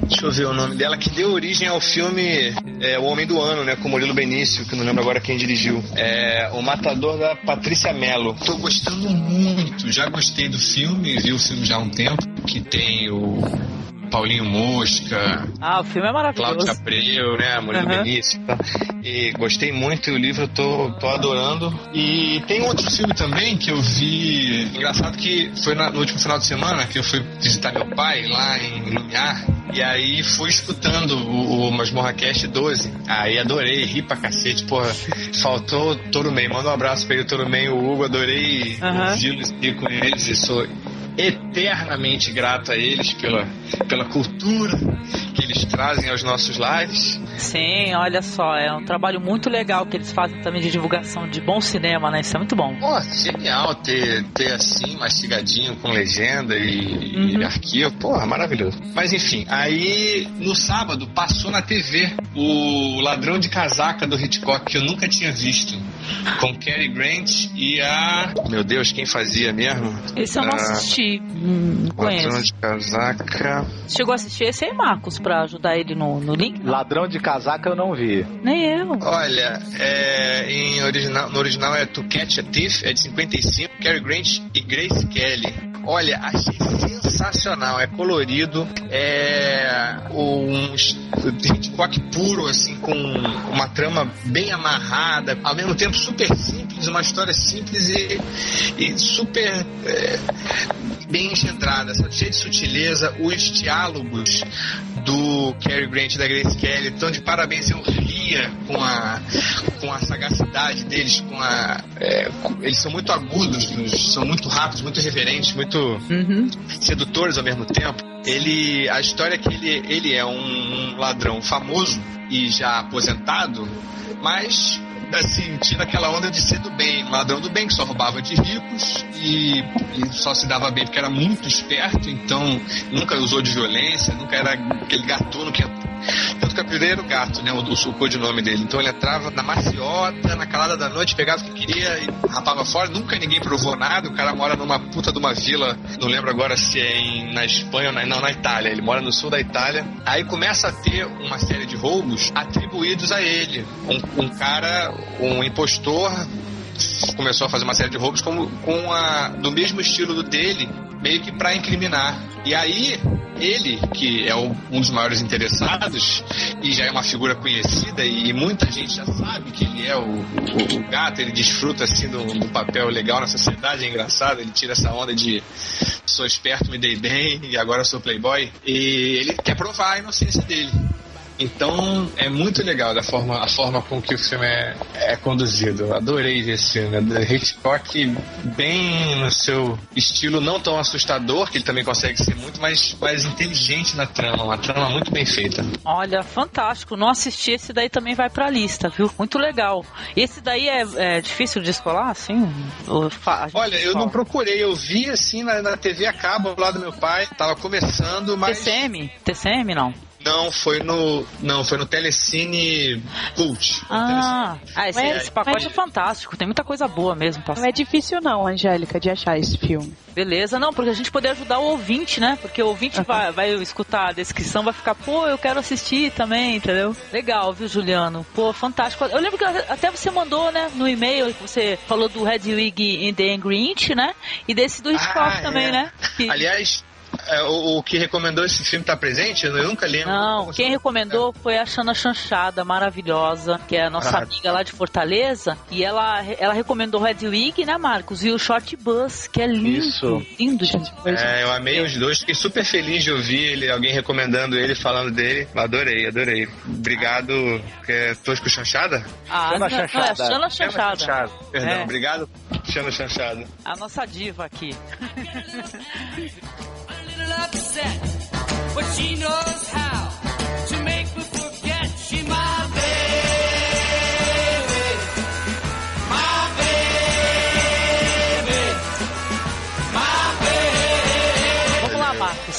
Deixa eu ver o nome dela, que deu origem ao filme é, O Homem do Ano, né? Com Murilo Benício, que não lembro agora quem dirigiu. É, o Matador da Patrícia Mello. Tô gostando muito, já gostei do filme, vi o filme já há um tempo, que tem o Paulinho Mosca, Ah, o filme é Cláudio maravilhoso. Abreu, né? Murilo Aham. Benício. Tá? E gostei muito do livro, eu tô, tô adorando. E tem outro filme também que eu vi. Engraçado que foi na- no último final de semana que eu fui visitar meu pai lá em Lumiar. E aí fui escutando o, o Masmorra Cast 12. Aí adorei, ri pra cacete. Porra, faltou o Torumem. Manda um abraço pra ele, o Torumem e o Hugo. Adorei Aham. ouvi-los e com eles. E sou eternamente grato a eles pela, pela cultura que eles trazem aos nossos lives. Sim, olha só, é um trabalho muito legal que eles fazem também de divulgação de bom cinema, né? Isso é muito bom. Pô, genial ter, ter assim, mastigadinho com legenda e, e arquivo. Porra, maravilhoso. Mas enfim, aí no sábado passou na TV o Ladrão de Casaca do Hitchcock, que eu nunca tinha visto. Com Cary Grant e a. Meu Deus, quem fazia mesmo? Esse eu não Ah, assisti, hum, Ladrão conheço. de Casaca. Chegou a assistir esse aí, Marcos, pra ajudar ele no, no link? Ladrão de casaca eu não vi. Nem eu. Olha, é, em original, no original é To Catch a Thief, é de 55, Cary Grant e Grace Kelly. Olha, achei sensacional, é colorido, é um Hitchcock puro, assim, com uma trama bem amarrada, ao mesmo tempo super simples, uma história simples e, e super é, bem engendrada, cheia de sutileza, os diálogos do Cary Grant e da Grace Kelly estão de parabéns, eu com a, com a sagacidade deles, com a. é, com- eles são muito agudos, são muito rápidos, muito reverentes, muito sedutores ao mesmo tempo. Ele, a história é que ele, ele é um ladrão famoso e já aposentado, mas assim, tinha aquela onda de ser do bem, um ladrão do bem que só roubava de ricos e, e só se dava bem porque era muito esperto, então nunca usou de violência, nunca era aquele gatuno que tanto que o apelido era o gato, né? O, o, o codinome dele. Então ele entrava na maciota, na calada da noite, pegava o que queria e rapava fora. Nunca ninguém provou nada. O cara mora numa puta de uma vila, não lembro agora se é em, na Espanha ou na, não, na Itália. Ele mora no sul da Itália. Aí começa a ter uma série de roubos atribuídos a ele. Um, um cara, um impostor, começou a fazer uma série de roubos como, com a, do mesmo estilo do dele, meio que para incriminar. E aí, ele, que é um dos maiores interessados, e já é uma figura conhecida, e muita gente já sabe que ele é o, o- o gato, ele desfruta assim do, do papel legal na sociedade, é engraçado, ele tira essa onda de sou esperto, me dei bem, e agora sou playboy, e ele quer provar a inocência dele. Então é muito legal da forma, a forma com que o filme é, é conduzido. Eu adorei ver esse filme. Hitchcock bem no seu estilo não tão assustador, que ele também consegue ser muito mais, mais inteligente na trama. Uma trama muito bem feita. Olha, fantástico. Não assisti, esse daí também vai pra lista, viu? Muito legal. Esse daí é, é difícil de escolar, assim? Olha, eu fala? não procurei, eu vi assim na, na TV a cabo lá do meu pai, tava começando, mas. TCM? TCM não. Não, foi no. Não, foi no Telecine Cult. Ah, ah esse, esse pacote é fantástico. Tem muita coisa boa mesmo. Não é difícil não, Angélica, de achar esse filme. Beleza, não, porque a gente poder ajudar o ouvinte, né? Porque o ouvinte vai, vai escutar a descrição, vai ficar, pô, eu quero assistir também, entendeu? Legal, viu, Juliano? Pô, fantástico. Eu lembro que até você mandou, né, no e-mail, que você falou do Red Wig in the Angry Inch, né? E desse do Hitchcock Ah, também, é. né? Que- Aliás, é, o, o que recomendou esse filme tá presente? Eu nunca lembro. Não, quem recomendou foi a Xana Chanchada, maravilhosa, que é a nossa Ah. amiga lá de Fortaleza. E ela, ela recomendou Red Wig, né, Marcos? E o Short Bus, que é lindo. Isso. Lindo, gente. É, eu amei os dois, fiquei super feliz de ouvir ele, alguém recomendando ele, falando dele. Adorei, adorei. Obrigado. Que é Tosco Chanchada? Ah, não, não, é Xana Chanchada. Perdão, É. obrigado, Xana Chanchada. A nossa diva aqui. upset, but she knows how to make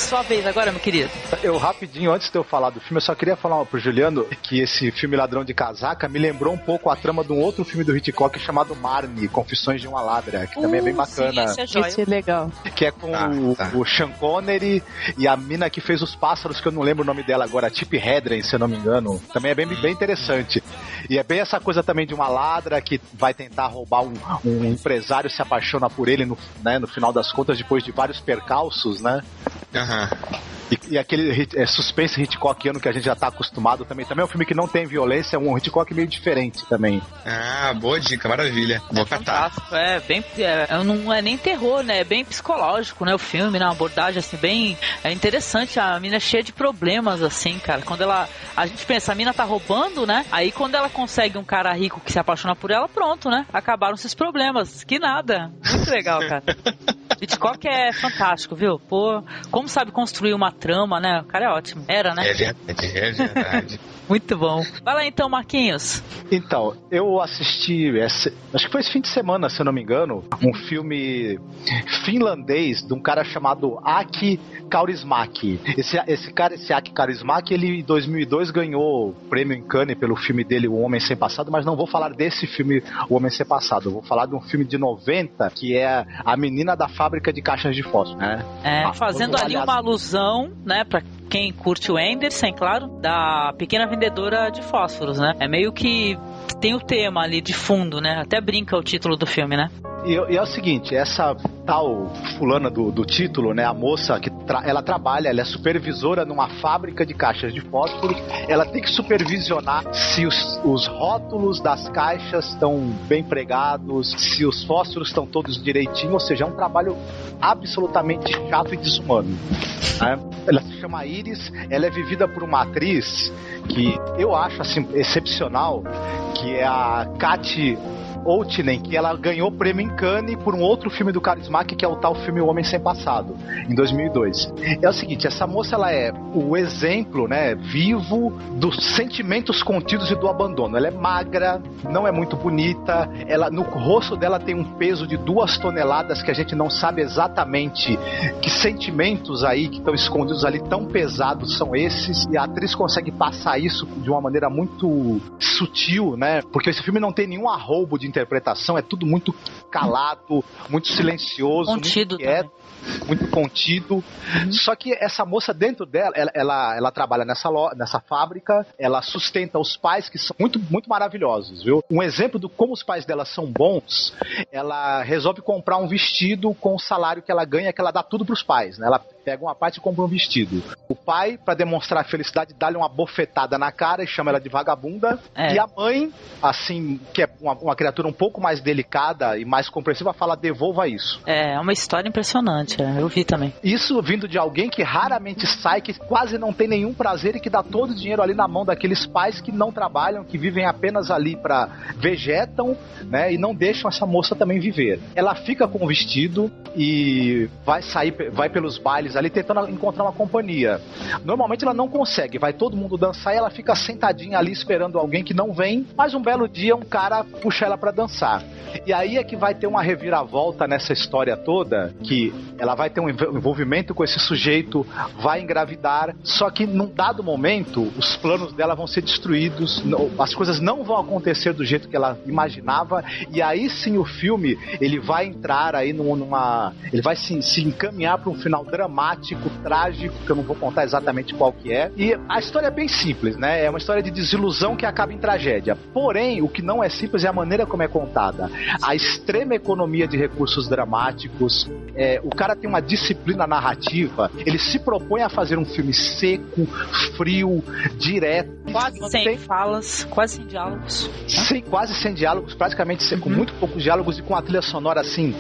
Sua vez agora, meu querido. Eu, rapidinho, antes de eu falar do filme, eu só queria falar pro Juliano que esse filme Ladrão de Casaca me lembrou um pouco a trama de um outro filme do Hitchcock chamado Marnie, Confissões de uma Ladra, que também é bem Uh, bacana. sim, esse é. Esse é legal. Que é com o, o Sean Connery e a mina que fez os pássaros, que eu não lembro o nome dela agora, Tip Hedren, se eu não me engano. Também é bem, bem interessante. E é bem essa coisa também de uma ladra que vai tentar roubar um, um empresário, se apaixona por ele no, né, no final das contas, depois de vários percalços, né? Aham. E, e aquele hit- é, suspense Hitchcockiano que a gente já tá acostumado também. Também é um filme que não tem violência, é um Hitchcock meio diferente também. Ah, boa dica, maravilha. Vou catar. Fantástico, é bem. É, é, não é nem terror, né? É bem psicológico, né? O filme, né? Uma abordagem assim, bem. É interessante. A mina é cheia de problemas, assim, cara. Quando ela. A gente pensa, a mina tá roubando, né? Aí quando ela consegue um cara rico que se apaixona por ela, pronto, né? Acabaram-se os problemas. Que nada. Muito legal, cara. Hitchcock é fantástico, viu? Pô, como sabe construir uma trama, né? O cara é ótimo. Era, né? É verdade, é verdade. Muito bom. Vai lá então, Marquinhos. Então, eu assisti, esse- acho que foi esse fim de semana, se eu não me engano, um filme finlandês de um cara chamado Aki Kaurismäki. Esse, esse cara, esse Aki Kaurismäki, ele em 2002 ganhou o prêmio em Cannes pelo filme dele, O Homem Sem Passado, mas não vou falar desse filme, O Homem Sem Passado. Eu vou falar de um filme de 90, que é A Menina da Fábrica de Caixas de Fósforo, né? É, Ah, fazendo ali uma alusão, né, pra quem curte o Anderson, claro, da pequena vendedora de fósforos, né? É meio que tem o tema ali de fundo, né? Até brinca o título do filme, né? E, e é o seguinte, essa tal fulana do, do título, né, a moça que tra- ela trabalha, ela é supervisora numa fábrica de caixas de fósforo, ela tem que supervisionar se os, os rótulos das caixas estão bem pregados, se os fósforos estão todos direitinho, ou seja, é um trabalho absolutamente chato e desumano. né? Ela se chama Ela é vivida por uma atriz que eu acho assim excepcional, que é a Kati Outinen, que ela ganhou prêmio em Cannes por um outro filme do Karismak, que é o tal filme O Homem Sem Passado, em 2002. É o seguinte, essa moça ela é o exemplo, né, vivo dos sentimentos contidos e do abandono. Ela é magra, não é muito bonita, ela no rosto dela tem um peso de duas toneladas que a gente não sabe exatamente que sentimentos aí que estão escondidos ali tão pesados são esses e a atriz consegue passar isso de uma maneira muito sutil, né? Porque esse filme não tem nenhum arrobo de interpretação, é tudo muito calado, muito silencioso, Contido muito quieto, muito contido. Só que essa moça dentro dela, ela, ela, ela trabalha nessa, lo, nessa fábrica, ela sustenta os pais que são muito, muito maravilhosos, viu? Um exemplo do como os pais dela são bons, ela resolve comprar um vestido com o salário que ela ganha, que ela dá tudo pros pais, né? Ela pega uma parte e compra um vestido. O pai, para demonstrar felicidade, dá-lhe uma bofetada na cara e chama ela de vagabunda. É. E a mãe, assim, que é uma, uma criatura um pouco mais delicada e mais compreensiva, fala: devolva isso. É, é uma história impressionante, é, eu vi também. Isso vindo de alguém que raramente sai, que quase não tem nenhum prazer e que dá todo o dinheiro ali na mão daqueles pais que não trabalham, que vivem apenas ali para vegetam, né? E não deixam essa moça também viver. Ela fica com o vestido e vai sair, vai pelos bailes ali tentando encontrar uma companhia. Normalmente ela não consegue, vai todo mundo dançar e ela fica sentadinha ali esperando alguém que não vem, mas um belo dia um cara puxa ela para dançar. E aí é que vai ter uma reviravolta nessa história toda, que ela vai ter um envolvimento com esse sujeito, vai engravidar, só que num dado momento os planos dela vão ser destruídos, as coisas não vão acontecer do jeito que ela imaginava, e aí sim o filme ele vai entrar aí numa. ele vai se, se encaminhar para um final dramático, trágico, que eu não vou contar exatamente qual que é. E a história é bem simples, né? É uma história de desilusão que acaba em tragédia. Porém, o que não é simples é a maneira como é contada. A extrema economia de recursos dramáticos, é, o cara tem uma disciplina narrativa, ele se propõe a fazer um filme seco, frio, direto. Quase sem falas, quase sem diálogos. Sem, quase sem diálogos, praticamente sem, com uhum. muito poucos diálogos e com a trilha sonora assim,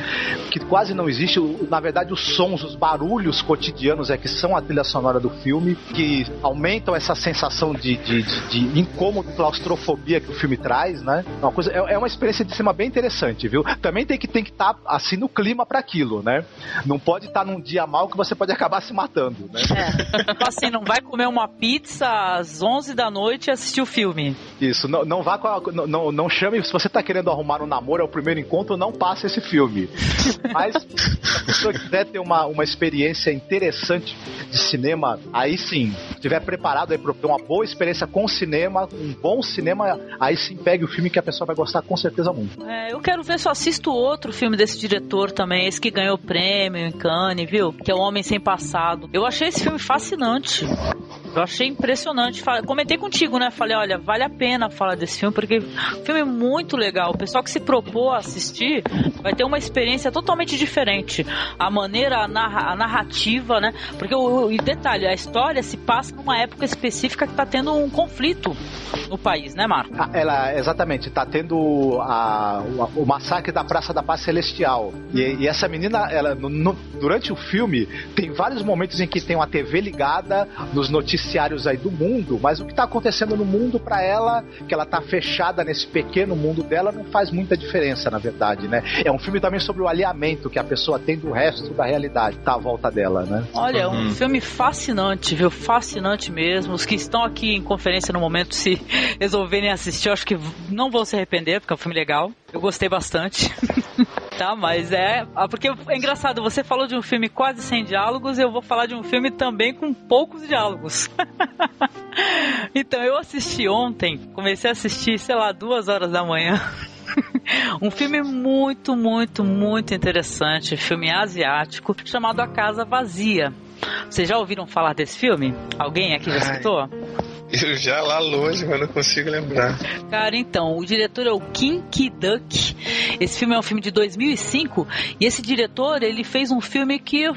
que quase não existe. Na verdade, os sons, os barulhos cotidianos é que são a trilha sonora do filme, que aumentam essa sensação de, de, de, de incômodo, claustrofobia que o filme traz, né? É uma, coisa, é, é uma experiência de cinema bem interessante, viu? Também tem que tem que estar tá, assim no clima para aquilo, né? Não pode estar tá num dia mal que você pode acabar se matando, né? É. Tipo assim, não vai comer uma pizza às 11 da noite e assistir o filme. Isso, não, não vá com a, não, não, não chame, se você tá querendo arrumar um namoro, é o primeiro encontro, não passe esse filme. Mas se pessoa quiser ter uma, uma experiência interessante de cinema, aí sim, estiver preparado aí para uma boa experiência com cinema, um bom cinema, aí sim pegue o filme que a pessoa vai gostar com certeza muito. É, eu quero ver, só assisto outro filme desse diretor também, esse que ganhou prêmio em Cannes, viu? Que é O Homem Sem Passado. Eu achei esse filme fascinante. Eu achei impressionante. Comentei contigo, né? Falei, olha, vale a pena falar desse filme, porque o filme é muito legal. O pessoal que se propôs a assistir vai ter uma experiência totalmente diferente. A maneira, a, narra, a narrativa, né? Porque o, detalhe, a história se passa numa época específica que está tendo um conflito no país, né, Marco? Ah, ela, exatamente, está tendo a, o, o, massacre da Praça da Paz Celestial. E, e essa menina, ela, no, durante o filme, tem vários momentos em que tem uma TV ligada nos noticiários aí do mundo, mas o que está acontecendo no mundo para ela, que ela tá fechada nesse pequeno mundo dela, não faz muita diferença, na verdade, né? É um filme também sobre o alinhamento que a pessoa tem do resto da realidade, tá à volta dela, né? Olha, é um uhum. filme fascinante, viu? Fascinante mesmo. Os que estão aqui em conferência no momento, se resolverem assistir, eu acho que não vão se arrepender, porque é um filme legal. Eu gostei bastante. tá, mas é. Ah, porque é engraçado, você falou de um filme quase sem diálogos, eu vou falar de um filme também com poucos diálogos. então, eu assisti ontem, comecei a assistir, sei lá, duas horas da manhã. um filme muito, muito, muito interessante, filme asiático, chamado A Casa Vazia. Vocês já ouviram falar desse filme? Alguém aqui já escutou? Eu já lá longe, mas não consigo lembrar. Cara, então, o diretor é o Kim Ki-duk. Esse filme é um filme de 2005 e esse diretor, ele fez um filme que o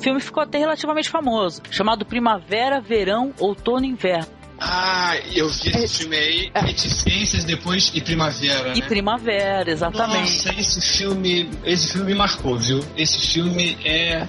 filme ficou até relativamente famoso, chamado Primavera, Verão, Outono e Inverno. Ah, eu vi esse é, filme aí, é. Reticências depois e Primavera. E né? Primavera, exatamente. Nossa, esse filme, esse filme me marcou, viu? Esse filme é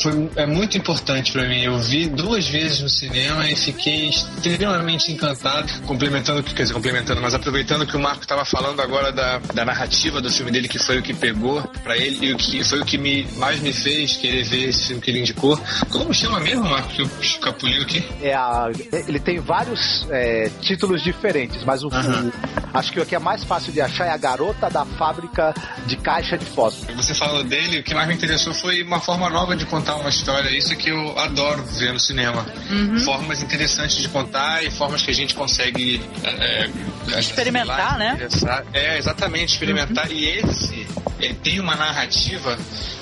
foi é muito importante para mim. Eu vi duas vezes no cinema e fiquei extremamente encantado, complementando, quer dizer, complementando, mas aproveitando que o Marco estava falando agora da, da narrativa do filme dele, que foi o que pegou para ele e o que foi o que me, mais me fez querer ver esse filme que ele indicou. Como chama mesmo, Marco, que eu escapuliu aqui? É a, ele tem vários é, títulos diferentes, mas o, uhum. o, acho que o que é mais fácil de achar é a garota da fábrica de caixa de fósforo. Você falou dele, o que mais me interessou foi uma forma nova de contar uma história. Isso é que eu adoro ver no cinema. Uhum. Formas interessantes de contar e formas que a gente consegue é, é experimentar, né? É, exatamente, experimentar. Uhum. E esse tem uma narrativa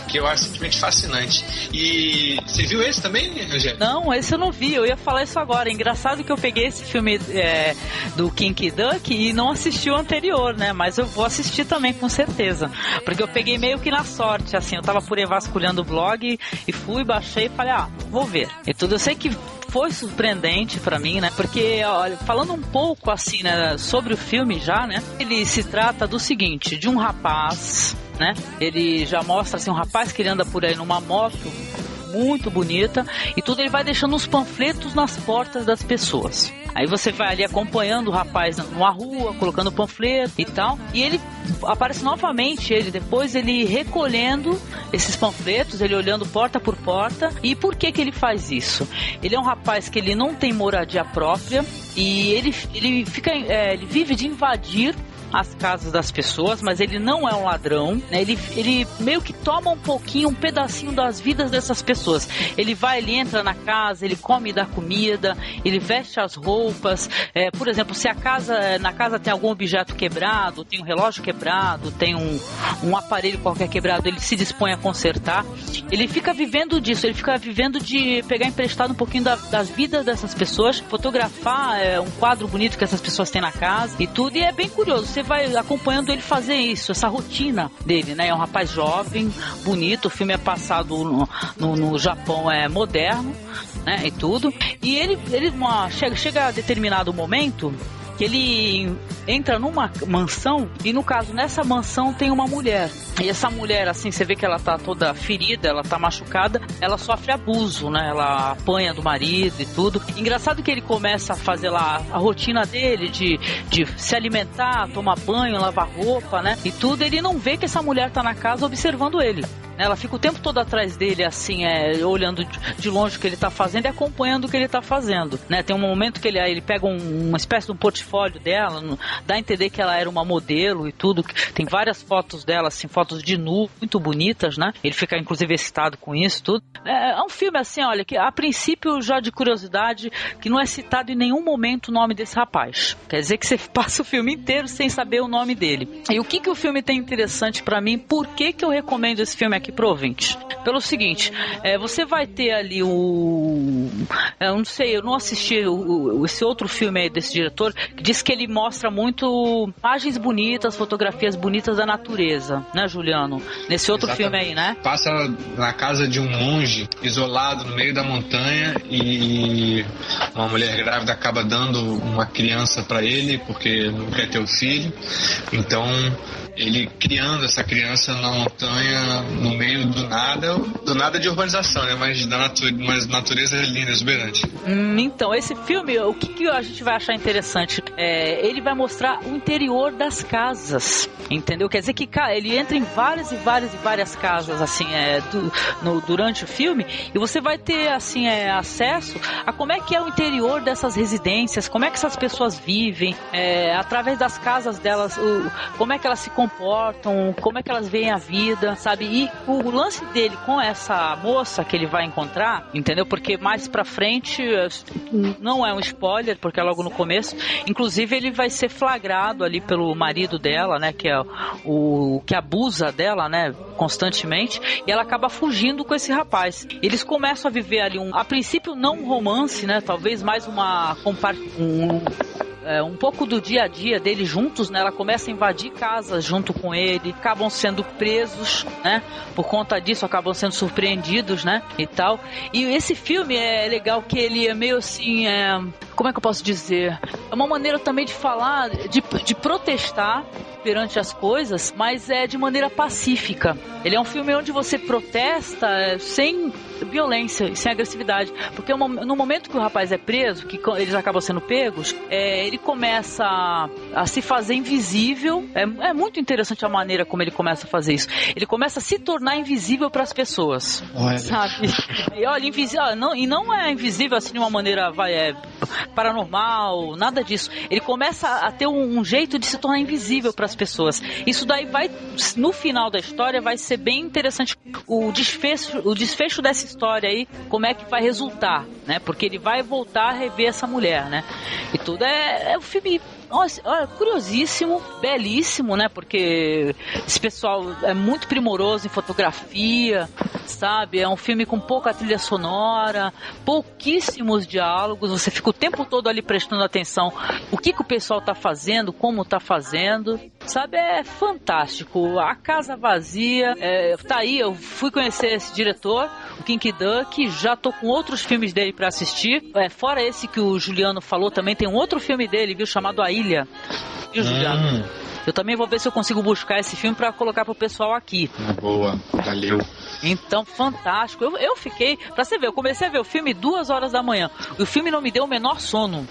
que eu acho simplesmente fascinante. E você viu esse também, Rogério? Não, esse eu não vi. Eu ia falar isso agora. Engraçado que eu peguei esse filme é, do Kinky Duck e não assisti o anterior, né? Mas eu vou assistir também, com certeza. Porque eu peguei meio que na sorte, assim. Eu tava por aí vasculhando o blog e fui, baixei e falei, ah, vou ver. E tudo. Eu sei que foi surpreendente para mim, né? Porque, olha, falando um pouco assim, né, sobre o filme já, né? Ele se trata do seguinte, de um rapaz, né? Ele já mostra assim um rapaz que ele anda por aí numa moto muito bonita e tudo ele vai deixando uns panfletos nas portas das pessoas. Aí você vai ali acompanhando o rapaz numa rua, colocando panfleto e tal, e ele aparece novamente ele depois ele recolhendo esses panfletos, ele olhando porta por porta. E por que que ele faz isso? Ele é um rapaz que ele não tem moradia própria e ele, ele fica é, ele vive de invadir as casas das pessoas, mas ele não é um ladrão, né? Ele, ele meio que toma um pouquinho, um pedacinho das vidas dessas pessoas. Ele vai, ele entra na casa, ele come da comida, ele veste as roupas. É, por exemplo, se a casa, na casa tem algum objeto quebrado, tem um relógio quebrado, tem um, um aparelho qualquer quebrado, ele se dispõe a consertar. Ele fica vivendo disso, ele fica vivendo de pegar emprestado um pouquinho da, das vidas dessas pessoas, fotografar é, um quadro bonito que essas pessoas têm na casa e tudo. E é bem curioso você vai acompanhando ele fazer isso, essa rotina dele, né? É um rapaz jovem, bonito, o filme é passado no, no, no Japão, é moderno, né? E tudo. E ele, ele uma, chega, chega a determinado momento que ele entra numa mansão e no caso nessa mansão tem uma mulher. E essa mulher, assim, você vê que ela tá toda ferida, ela tá machucada, ela sofre abuso, né? Ela apanha do marido e tudo. Engraçado que ele começa a fazer lá a rotina dele de, de se alimentar, tomar banho, lavar roupa, né? E tudo, ele não vê que essa mulher tá na casa observando ele. Né? Ela fica o tempo todo atrás dele, assim, é, olhando de longe o que ele tá fazendo e acompanhando o que ele tá fazendo. Né? Tem um momento que ele, ele pega um, uma espécie de um portfólio dela, dá a entender que ela era uma modelo e tudo. Tem várias fotos dela, assim, fotos fotos de nu muito bonitas, né? Ele fica inclusive excitado com isso tudo. É, é um filme assim, olha, que a princípio já de curiosidade, que não é citado em nenhum momento o nome desse rapaz. Quer dizer que você passa o filme inteiro sem saber o nome dele. E o que que o filme tem interessante para mim? Por que que eu recomendo esse filme aqui pro ouvinte? Pelo seguinte, é, você vai ter ali o... Eu não sei, eu não assisti o, o, esse outro filme aí desse diretor, que diz que ele mostra muito imagens bonitas, fotografias bonitas da natureza, né, Juliano? Nesse outro Exatamente. filme aí, né? Passa na casa de um monge isolado no meio da montanha e uma mulher grávida acaba dando uma criança para ele porque não quer ter o filho. Então ele criando essa criança na montanha, no meio do nada, do nada de urbanização, né? Mas da natureza, mas natureza linda, exuberante. Hum, então, esse filme, o que, que, a gente vai achar interessante? É, ele vai mostrar o interior das casas, entendeu? Quer dizer que ele entra em várias e várias e várias casas, assim, é, do, no, durante o filme, e você vai ter, assim, é, acesso a como é que é o interior dessas residências, como é que essas pessoas vivem, é, através das casas delas, o, como é que elas se comportam, como é que elas veem a vida, sabe? E o lance dele com essa moça que ele vai encontrar, entendeu? Porque mais pra frente, não é um spoiler, porque é logo no começo, inclusive ele vai ser flagrado ali pelo marido dela, né? Que é o que abusa dela, né? Constantemente, e ela acaba fugindo com esse rapaz. Eles começam a viver ali um, a princípio não um romance, né? Talvez mais uma um, é, um pouco do dia a dia deles juntos, né? Ela começa a invadir casas junto com ele, acabam sendo presos, né? Por conta disso, acabam sendo surpreendidos, né? E tal. E esse filme é legal que ele é meio assim, é, como é que eu posso dizer? É uma maneira também de falar, de, de protestar perante as coisas, mas é de maneira pacífica. Ele é um filme onde você protesta é, sem violência, sem agressividade. Porque no momento que o rapaz é preso, que eles acabam sendo pegos, é, ele começa a, a, se fazer invisível. É, é, muito interessante a maneira como ele começa a fazer isso. Ele começa a se tornar invisível para as pessoas. Olha. Sabe? E olha, invisível. Não, e não é invisível assim de uma maneira vai, é, paranormal, nada disso. Ele começa a ter um, um jeito de se tornar invisível para as pessoas. Isso daí vai, no final da história, vai ser bem interessante o desfecho, o desfecho dessa história aí, como é que vai resultar, né? Porque ele vai voltar a rever essa mulher, né? E tudo é, é um filme nossa, curiosíssimo, belíssimo, né? Porque esse pessoal é muito primoroso em fotografia, sabe? É um filme com pouca trilha sonora, pouquíssimos diálogos, você fica o tempo todo ali prestando atenção o que, que o pessoal tá fazendo, como tá fazendo, sabe? É fantástico. A Casa Vazia, é, tá aí, eu fui conhecer esse diretor, o Kinky Duck, já tô com outros filmes dele para assistir. É, fora esse que o Juliano falou, também tem um outro filme dele, viu, chamado A Ilha. Viu, Juliano? Hum. Eu também vou ver se eu consigo buscar esse filme para colocar pro pessoal aqui. Boa, valeu. Então, fantástico. Eu, eu fiquei, pra você ver, eu comecei a ver o filme duas horas da manhã. E o filme não me deu o menor sono.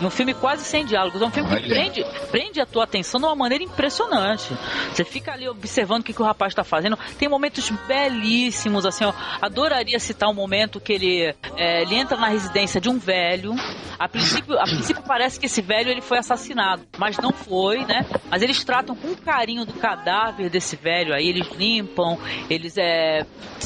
Um filme quase sem diálogos. É um filme que prende, prende a tua atenção de uma maneira impressionante. Você fica ali observando o que, que o rapaz tá fazendo. Tem momentos belíssimos, assim, ó. Adoraria citar um momento que ele, é, ele entra na residência de um velho. A princípio, a princípio parece que esse velho ele foi assassinado, mas não foi, né? Mas eles tratam com carinho do cadáver desse velho aí, eles limpam, eles é,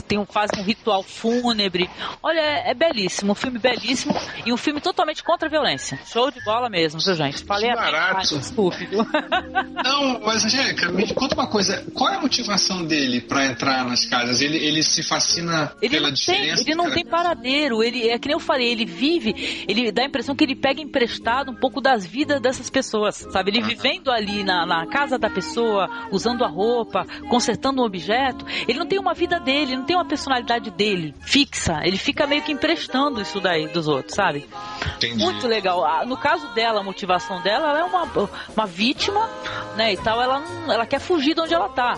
tem um, fazem um ritual fúnebre. Olha, é, é belíssimo, um filme belíssimo e um filme totalmente contra a violência. Show de bola mesmo, viu, gente? Falei barato. desculpe? Não, mas Angélica, me conta uma coisa. Qual é a motivação dele pra entrar nas casas? Ele, ele se fascina Ele pela não, tem, diferença? ele não cara? tem paradeiro, ele é que nem eu falei, ele vive, ele dá a impressão que ele pega emprestado um pouco das vidas dessas pessoas, sabe? Ele vivendo ali na, na casa da pessoa, usando a roupa, consertando um objeto, ele não tem uma vida dele, não tem uma personalidade dele fixa, ele fica meio que emprestando isso daí dos outros, sabe? Entendi. Muito legal. Ah, No caso dela, a motivação dela, ela é uma, uma vítima, né, e tal, ela, ela quer fugir de onde ela tá.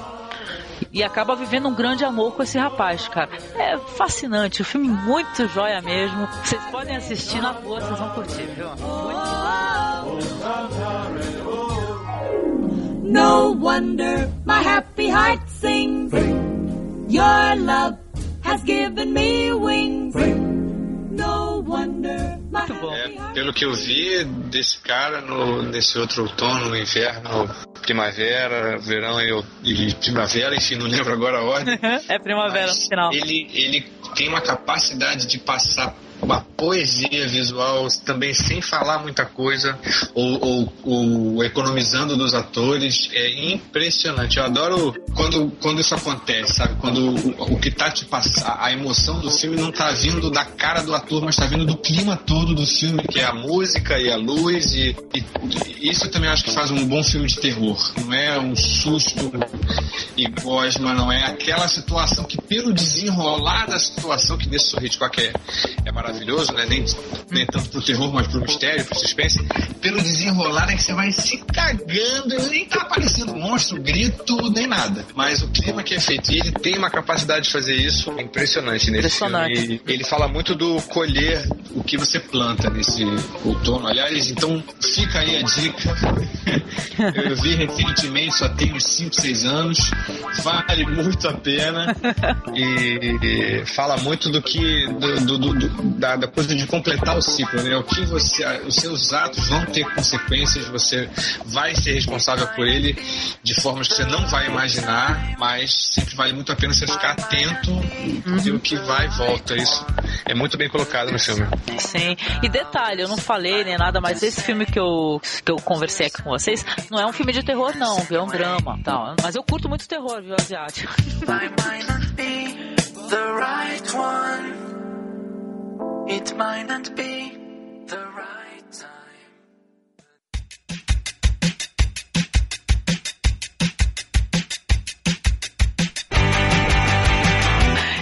E acaba vivendo um grande amor com esse rapaz, cara. É fascinante, o filme muito joia mesmo. Vocês podem assistir na boa, vocês vão curtir, viu? No wonder my happy heart sings. Your love has given me wings. No wonder my É, pelo que eu vi desse cara no, nesse outro outono, inverno, primavera, verão e, e primavera, enfim, não lembro agora a ordem. é primavera no final. Ele, ele tem uma capacidade de passar uma poesia visual também sem falar muita coisa ou, ou- ou economizando dos atores é impressionante. Eu adoro quando, quando isso acontece sabe? Quando o, o que tá te passando a emoção do filme não tá vindo da cara do ator mas tá vindo do clima todo do filme que é a música e a luz e, e- isso também acho que faz um bom filme de terror. Não é um susto e gosma não é aquela situação que pelo desenrolar da situação que nesse sorriso Hitchcock é, é maravilhoso, né? Nem, nem tanto pro terror, mas pro mistério, pro suspense. Pelo desenrolar é que você vai se cagando, ele nem tá aparecendo monstro, grito, nem nada. Mas o clima que é feito, e ele tem uma capacidade de fazer isso impressionante nesse Impressionante. filme. Ele fala muito do colher o que você planta nesse outono. Aliás, então fica aí a dica. Eu vi recentemente, só tem uns 5, 6 anos. Vale muito a pena. E, e fala muito do que. do- do- do- da, da coisa de completar o ciclo, né? O que você. Os seus atos vão ter consequências, você vai ser responsável por ele de formas que você não vai imaginar, mas sempre vale muito a pena você ficar atento porque o que vai e volta. Isso é muito bem colocado no filme. Sim. E detalhe, eu não falei nem nada, mas esse filme que eu, que eu conversei aqui com vocês não é um filme de terror, não, viu? É um drama. Tal. Mas eu curto muito terror, viu, asiático? the right one. It might not be the right time.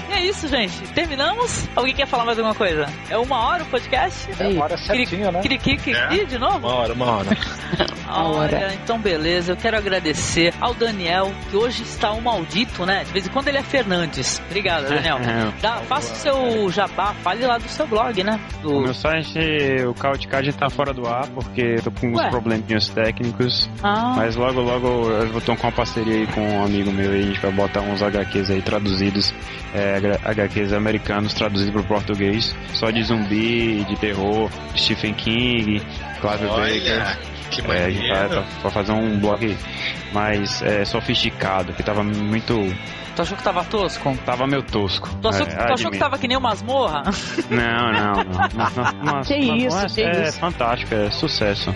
E é isso, gente. Terminamos? Alguém quer falar mais alguma coisa? É uma hora o podcast? É uma hora certinho, né? Cri, cri, cri, cri, de novo? Uma hora, uma hora. Olha, então beleza, eu quero agradecer ao Daniel, que hoje está um maldito, né? De vez em quando ele é Fernandes. Obrigado, Daniel. Dá, faça o seu jabá, fale lá do seu blog, né? O meu site, o Cautcad tá fora do ar, porque tô com uns Ué? probleminhas técnicos. Ah. Mas logo, logo eu vou ter uma parceria aí com um amigo meu e a gente vai botar uns HQs aí traduzidos, é, HQs americanos traduzidos pro português, só de zumbi, de terror, Stephen King, Clive Olha, Baker. Que é, a gente maneiro. tá- pra fazer um blog mais é, sofisticado, que tava muito. Tu achou que tava tosco? Tava meio tosco. Tu achou, é, tu achou que tava que nem uma masmorra? Não, não, não. Mas- mas- mas- Que mas- isso, mas que é isso. fantástico, é sucesso.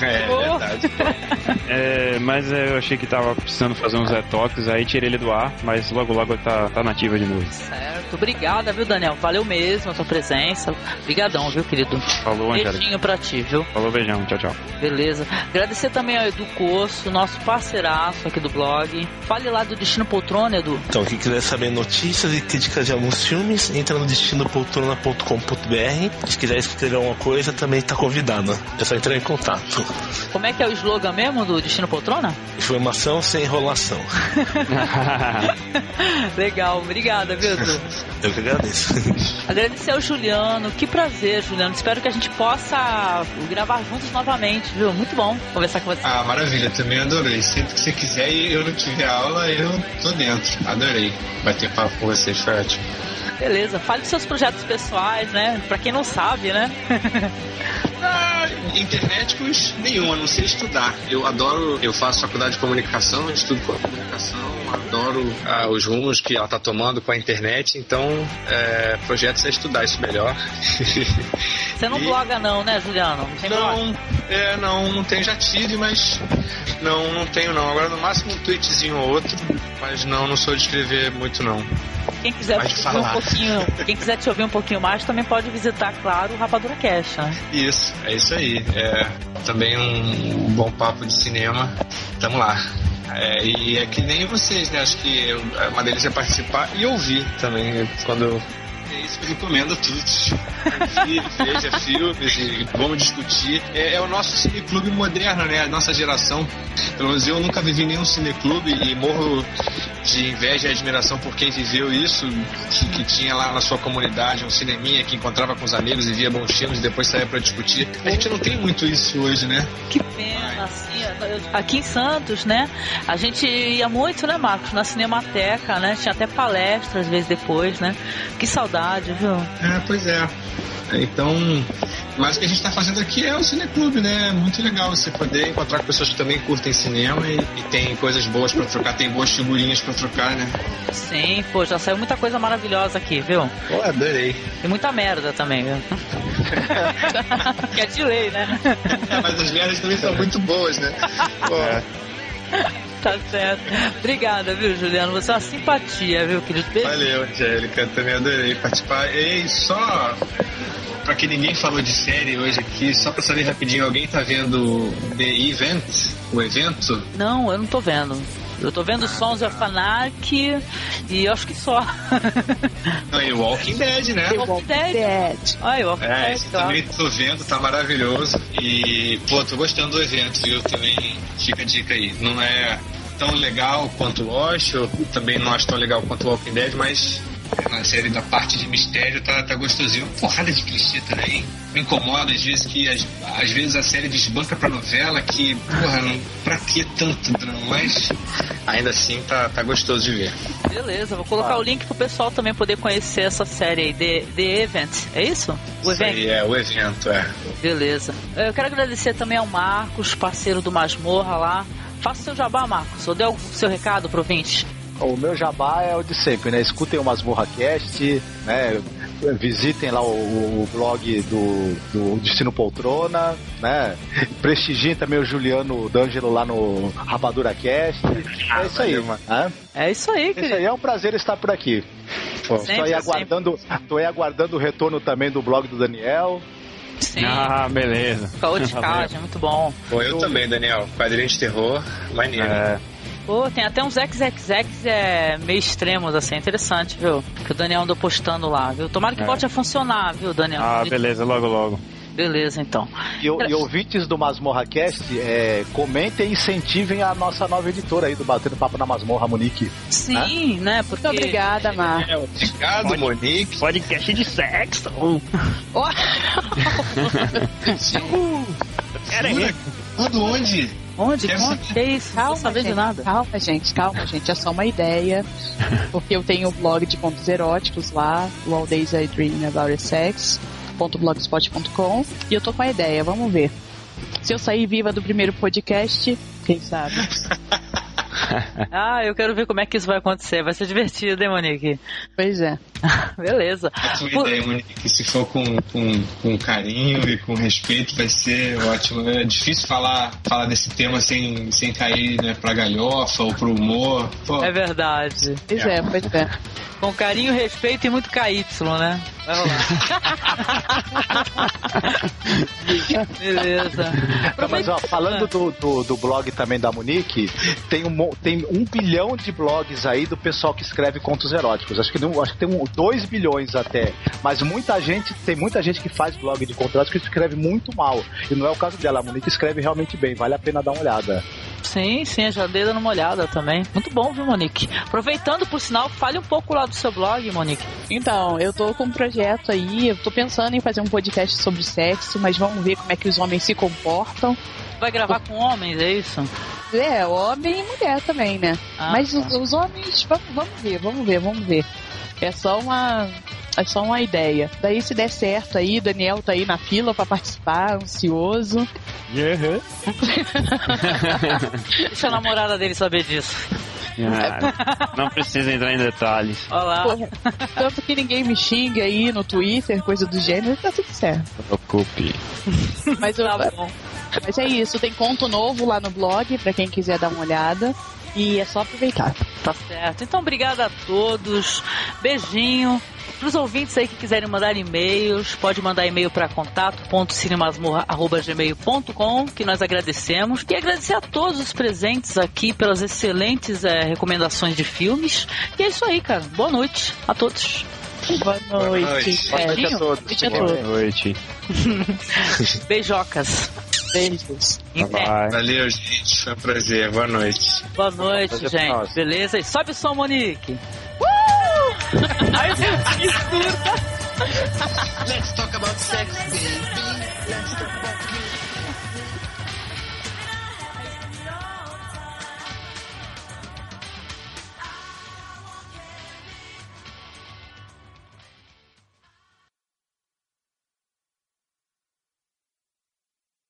É verdade. É, mas é, eu achei que tava precisando fazer uns retoques, aí tirei ele do ar, mas logo logo ele tá, tá nativa de novo. Certo, obrigada, viu, Daniel? Valeu mesmo a tua presença. Obrigadão, viu, querido? Falou, Angélica. Beijinho pra ti, viu? Falou, beijão, tchau, tchau. Beleza. Beleza. Agradecer também ao Edu Coço, nosso parceiraço aqui do blog. Fale lá do Destino Poltrona, Edu. Então, quem quiser saber notícias e críticas de alguns filmes, entra no destinopoltrona.com.br. Se quiser escrever alguma coisa, também está convidado. É só entrar em contato. Como é que é o slogan mesmo do Destino Poltrona? Informação sem enrolação. Legal, obrigada, viu, Edu? Eu que agradeço. Agradecer ao Juliano, que prazer, Juliano. Espero que a gente possa gravar juntos novamente, viu? Muito bom conversar com você. Ah, maravilha, também adorei. Sempre que você quiser e eu não tiver aula, eu tô dentro. Adorei bater papo com vocês, foi ótimo. Beleza, fale dos seus projetos pessoais, né? Pra quem não sabe, né? Ah, internéticos nenhum, a não sei estudar. Eu adoro, eu faço faculdade de comunicação, estudo comunicação, adoro ah, os rumos que ela tá tomando com a internet, então é, projetos é estudar isso melhor. Você não E- bloga não, né, Juliano? Não? Não, é, não, não tenho, já tive, mas não, não tenho não. Agora no máximo um tweetzinho ou outro, mas não, não sou de escrever muito não. Quem quiser Pode ouvir falar. um pouquinho, quem quiser te ouvir um pouquinho mais, também pode visitar, claro, o Rapadura Cash, né? Isso, é isso aí. É também um bom papo de cinema. Tamo lá. É, e é que nem vocês, né? Acho que eu- uma delícia é participar e ouvir também. Quando. É isso que eu recomendo a todos. Veja filmes e vamos discutir. É, é o nosso cineclube moderno, né? A nossa geração. Pelo menos eu nunca vivi nenhum cineclube e morro de inveja e admiração por quem viveu isso, que, que tinha lá na sua comunidade um cineminha que encontrava com os amigos e via bons filmes e depois saía pra discutir. A gente não tem muito isso hoje, né? Que pena, assim, aqui em Santos, né? A gente ia muito, né, Marcos, na Cinemateca, né? Tinha até palestras, às vezes, depois, né? Que saudade, viu? É, pois é. Então, mas o que a gente está fazendo aqui é o Cineclube, né? Muito legal você poder encontrar com pessoas que também curtem cinema e, e tem coisas boas para trocar, tem boas figurinhas para trocar, né? Sim, pô, já saiu muita coisa maravilhosa aqui, viu? Pô, adorei. E muita merda também, viu? que é de lei, né? É, mas as merdas também são muito boas, né? Pô, Tá certo. Obrigada, viu, Juliano? Você é uma simpatia, viu, querido? Beijo. Valeu, Angélica, também adorei participar. E só pra que ninguém falou de série hoje aqui, só pra saber rapidinho, alguém tá vendo The Event, o evento? Não, eu não tô vendo. Eu tô vendo Sons of Anarchy e acho que só. Não, e Walking Dead, né? Walking Dead. Ai, Walking É, Dead, esse claro. também tô vendo, tá maravilhoso. E, pô, tô gostando do evento, viu? Também fica a dica aí. Não é tão legal quanto o Lost, eu também não acho tão legal quanto o Walking Dead, mas na série da parte de mistério tá, tá gostosinho. Porrada de clichê também. Me incomoda às vezes que às, às vezes a série desbanca pra novela que, porra, não, pra que tanto drama? Mas ainda assim tá, tá gostoso de ver. Beleza, vou colocar o link pro pessoal também poder conhecer essa série aí, The, The Event. É isso? O Isso evento? aí é o evento, é. Beleza. Eu quero agradecer também ao Marcos, parceiro do Masmorra lá. Faça seu jabá, Marcos. Ou dê o seu recado pro ouvinte. O meu jabá é o de sempre, né? Escutem o Masmorra Cast, né? Visitem lá o, o blog do, do Destino Poltrona, né? Prestigiem também o Juliano D'Angelo lá no Rapadura Cast. É isso aí, mano. É isso aí, Isso aí é um prazer estar por aqui. Pô, Sempre, tô aí sempre. aguardando, tô aí aguardando o retorno também do blog do Daniel. Sim. Ah, beleza. Caoticagem, muito bom. Pô, eu também, Daniel. Quadrinho de terror, maneiro. É. Pô, tem até uns XXX é, meio extremos, assim, interessante, viu? Que o Daniel andou postando lá, viu? Tomara que É. volte a funcionar, viu, Daniel? Ah, beleza, logo, logo. Beleza, então. E, e ouvintes do Masmorra Cast, é, comentem e incentivem a nossa nova editora aí do Batendo Papo na Masmorra, Monique. Sim, né? Porque... Muito obrigada, Mar. É, obrigado, Monique. Podcast de sexo. Jura? Quando, onde? Onde? Não Calma, sabendo gente, de nada. calma, gente, calma, gente. É só uma ideia. Porque eu tenho o blog de contos eróticos lá, o All Days I Dream About Sex, .blogspot.com, e eu tô com a ideia, vamos ver. Se eu sair viva do primeiro podcast, quem sabe? Ah, eu quero ver como é que isso vai acontecer. Vai ser divertido, hein, Monique? Pois é. Beleza. Ótima Pô, ideia, Monique. Se for com, com, com carinho e com respeito, vai ser ótimo. É difícil falar, falar desse tema sem, sem cair né, pra galhofa ou pro humor. Pô, É verdade. Pois é, pois é. Com carinho, respeito e muito KY, né? Beleza. Não, mas ó, falando do, do, do blog também da Monique, tem um, tem um bilhão de blogs aí do pessoal que escreve contos eróticos. Acho que, não- acho que tem um, dois bilhões até. Mas muita gente, tem muita gente que faz blog de contos eróticos que escreve muito mal. E não é o caso dela. A Monique escreve realmente bem. Vale a pena dar uma olhada. Sim, sim, eu já dei dando uma olhada também. Muito bom, viu, Monique? Aproveitando, por sinal, fale um pouco lá do seu blog, Monique. Então, eu tô com um projeto aí, eu tô pensando em fazer um podcast sobre sexo, mas vamos ver como é que os homens se comportam. Vai gravar com homens, é isso? É, homem e mulher também, né? Ah, mas tá. os, os homens, vamos, vamos ver, vamos ver, vamos ver. É só uma. É só uma ideia. Daí, se der certo aí, Daniel tá aí na fila pra participar, ansioso. Deixa a namorada dele saber disso. Ah, não precisa entrar em detalhes. Olha lá. Porra, tanto que ninguém me xinga aí no Twitter, coisa do gênero, tá tudo certo. Preocupe. Mas, eu, Tá bom. mas é isso, tem conto novo lá no blog, pra quem quiser dar uma olhada. E é só aproveitar. Tá certo. Então, obrigada a todos. Beijinho. Para os ouvintes aí que quiserem mandar e-mails, pode mandar e-mail para contato.cinemasmorra.gmail.com, que nós agradecemos. E agradecer a todos os presentes aqui pelas excelentes eh, recomendações de filmes. E é isso aí, cara. Boa noite a todos. Boa noite. Boa noite a Beijinho. todos. Beijo a Boa todos. noite. Beijocas. Beijos. Bye. Valeu, gente. Foi um prazer. Boa noite. Boa noite, Prazer gente. nosso. Beleza? E sobe o som, Monique. Uh! Ai, que surda. Let's talk about sex, baby. Let's talk about.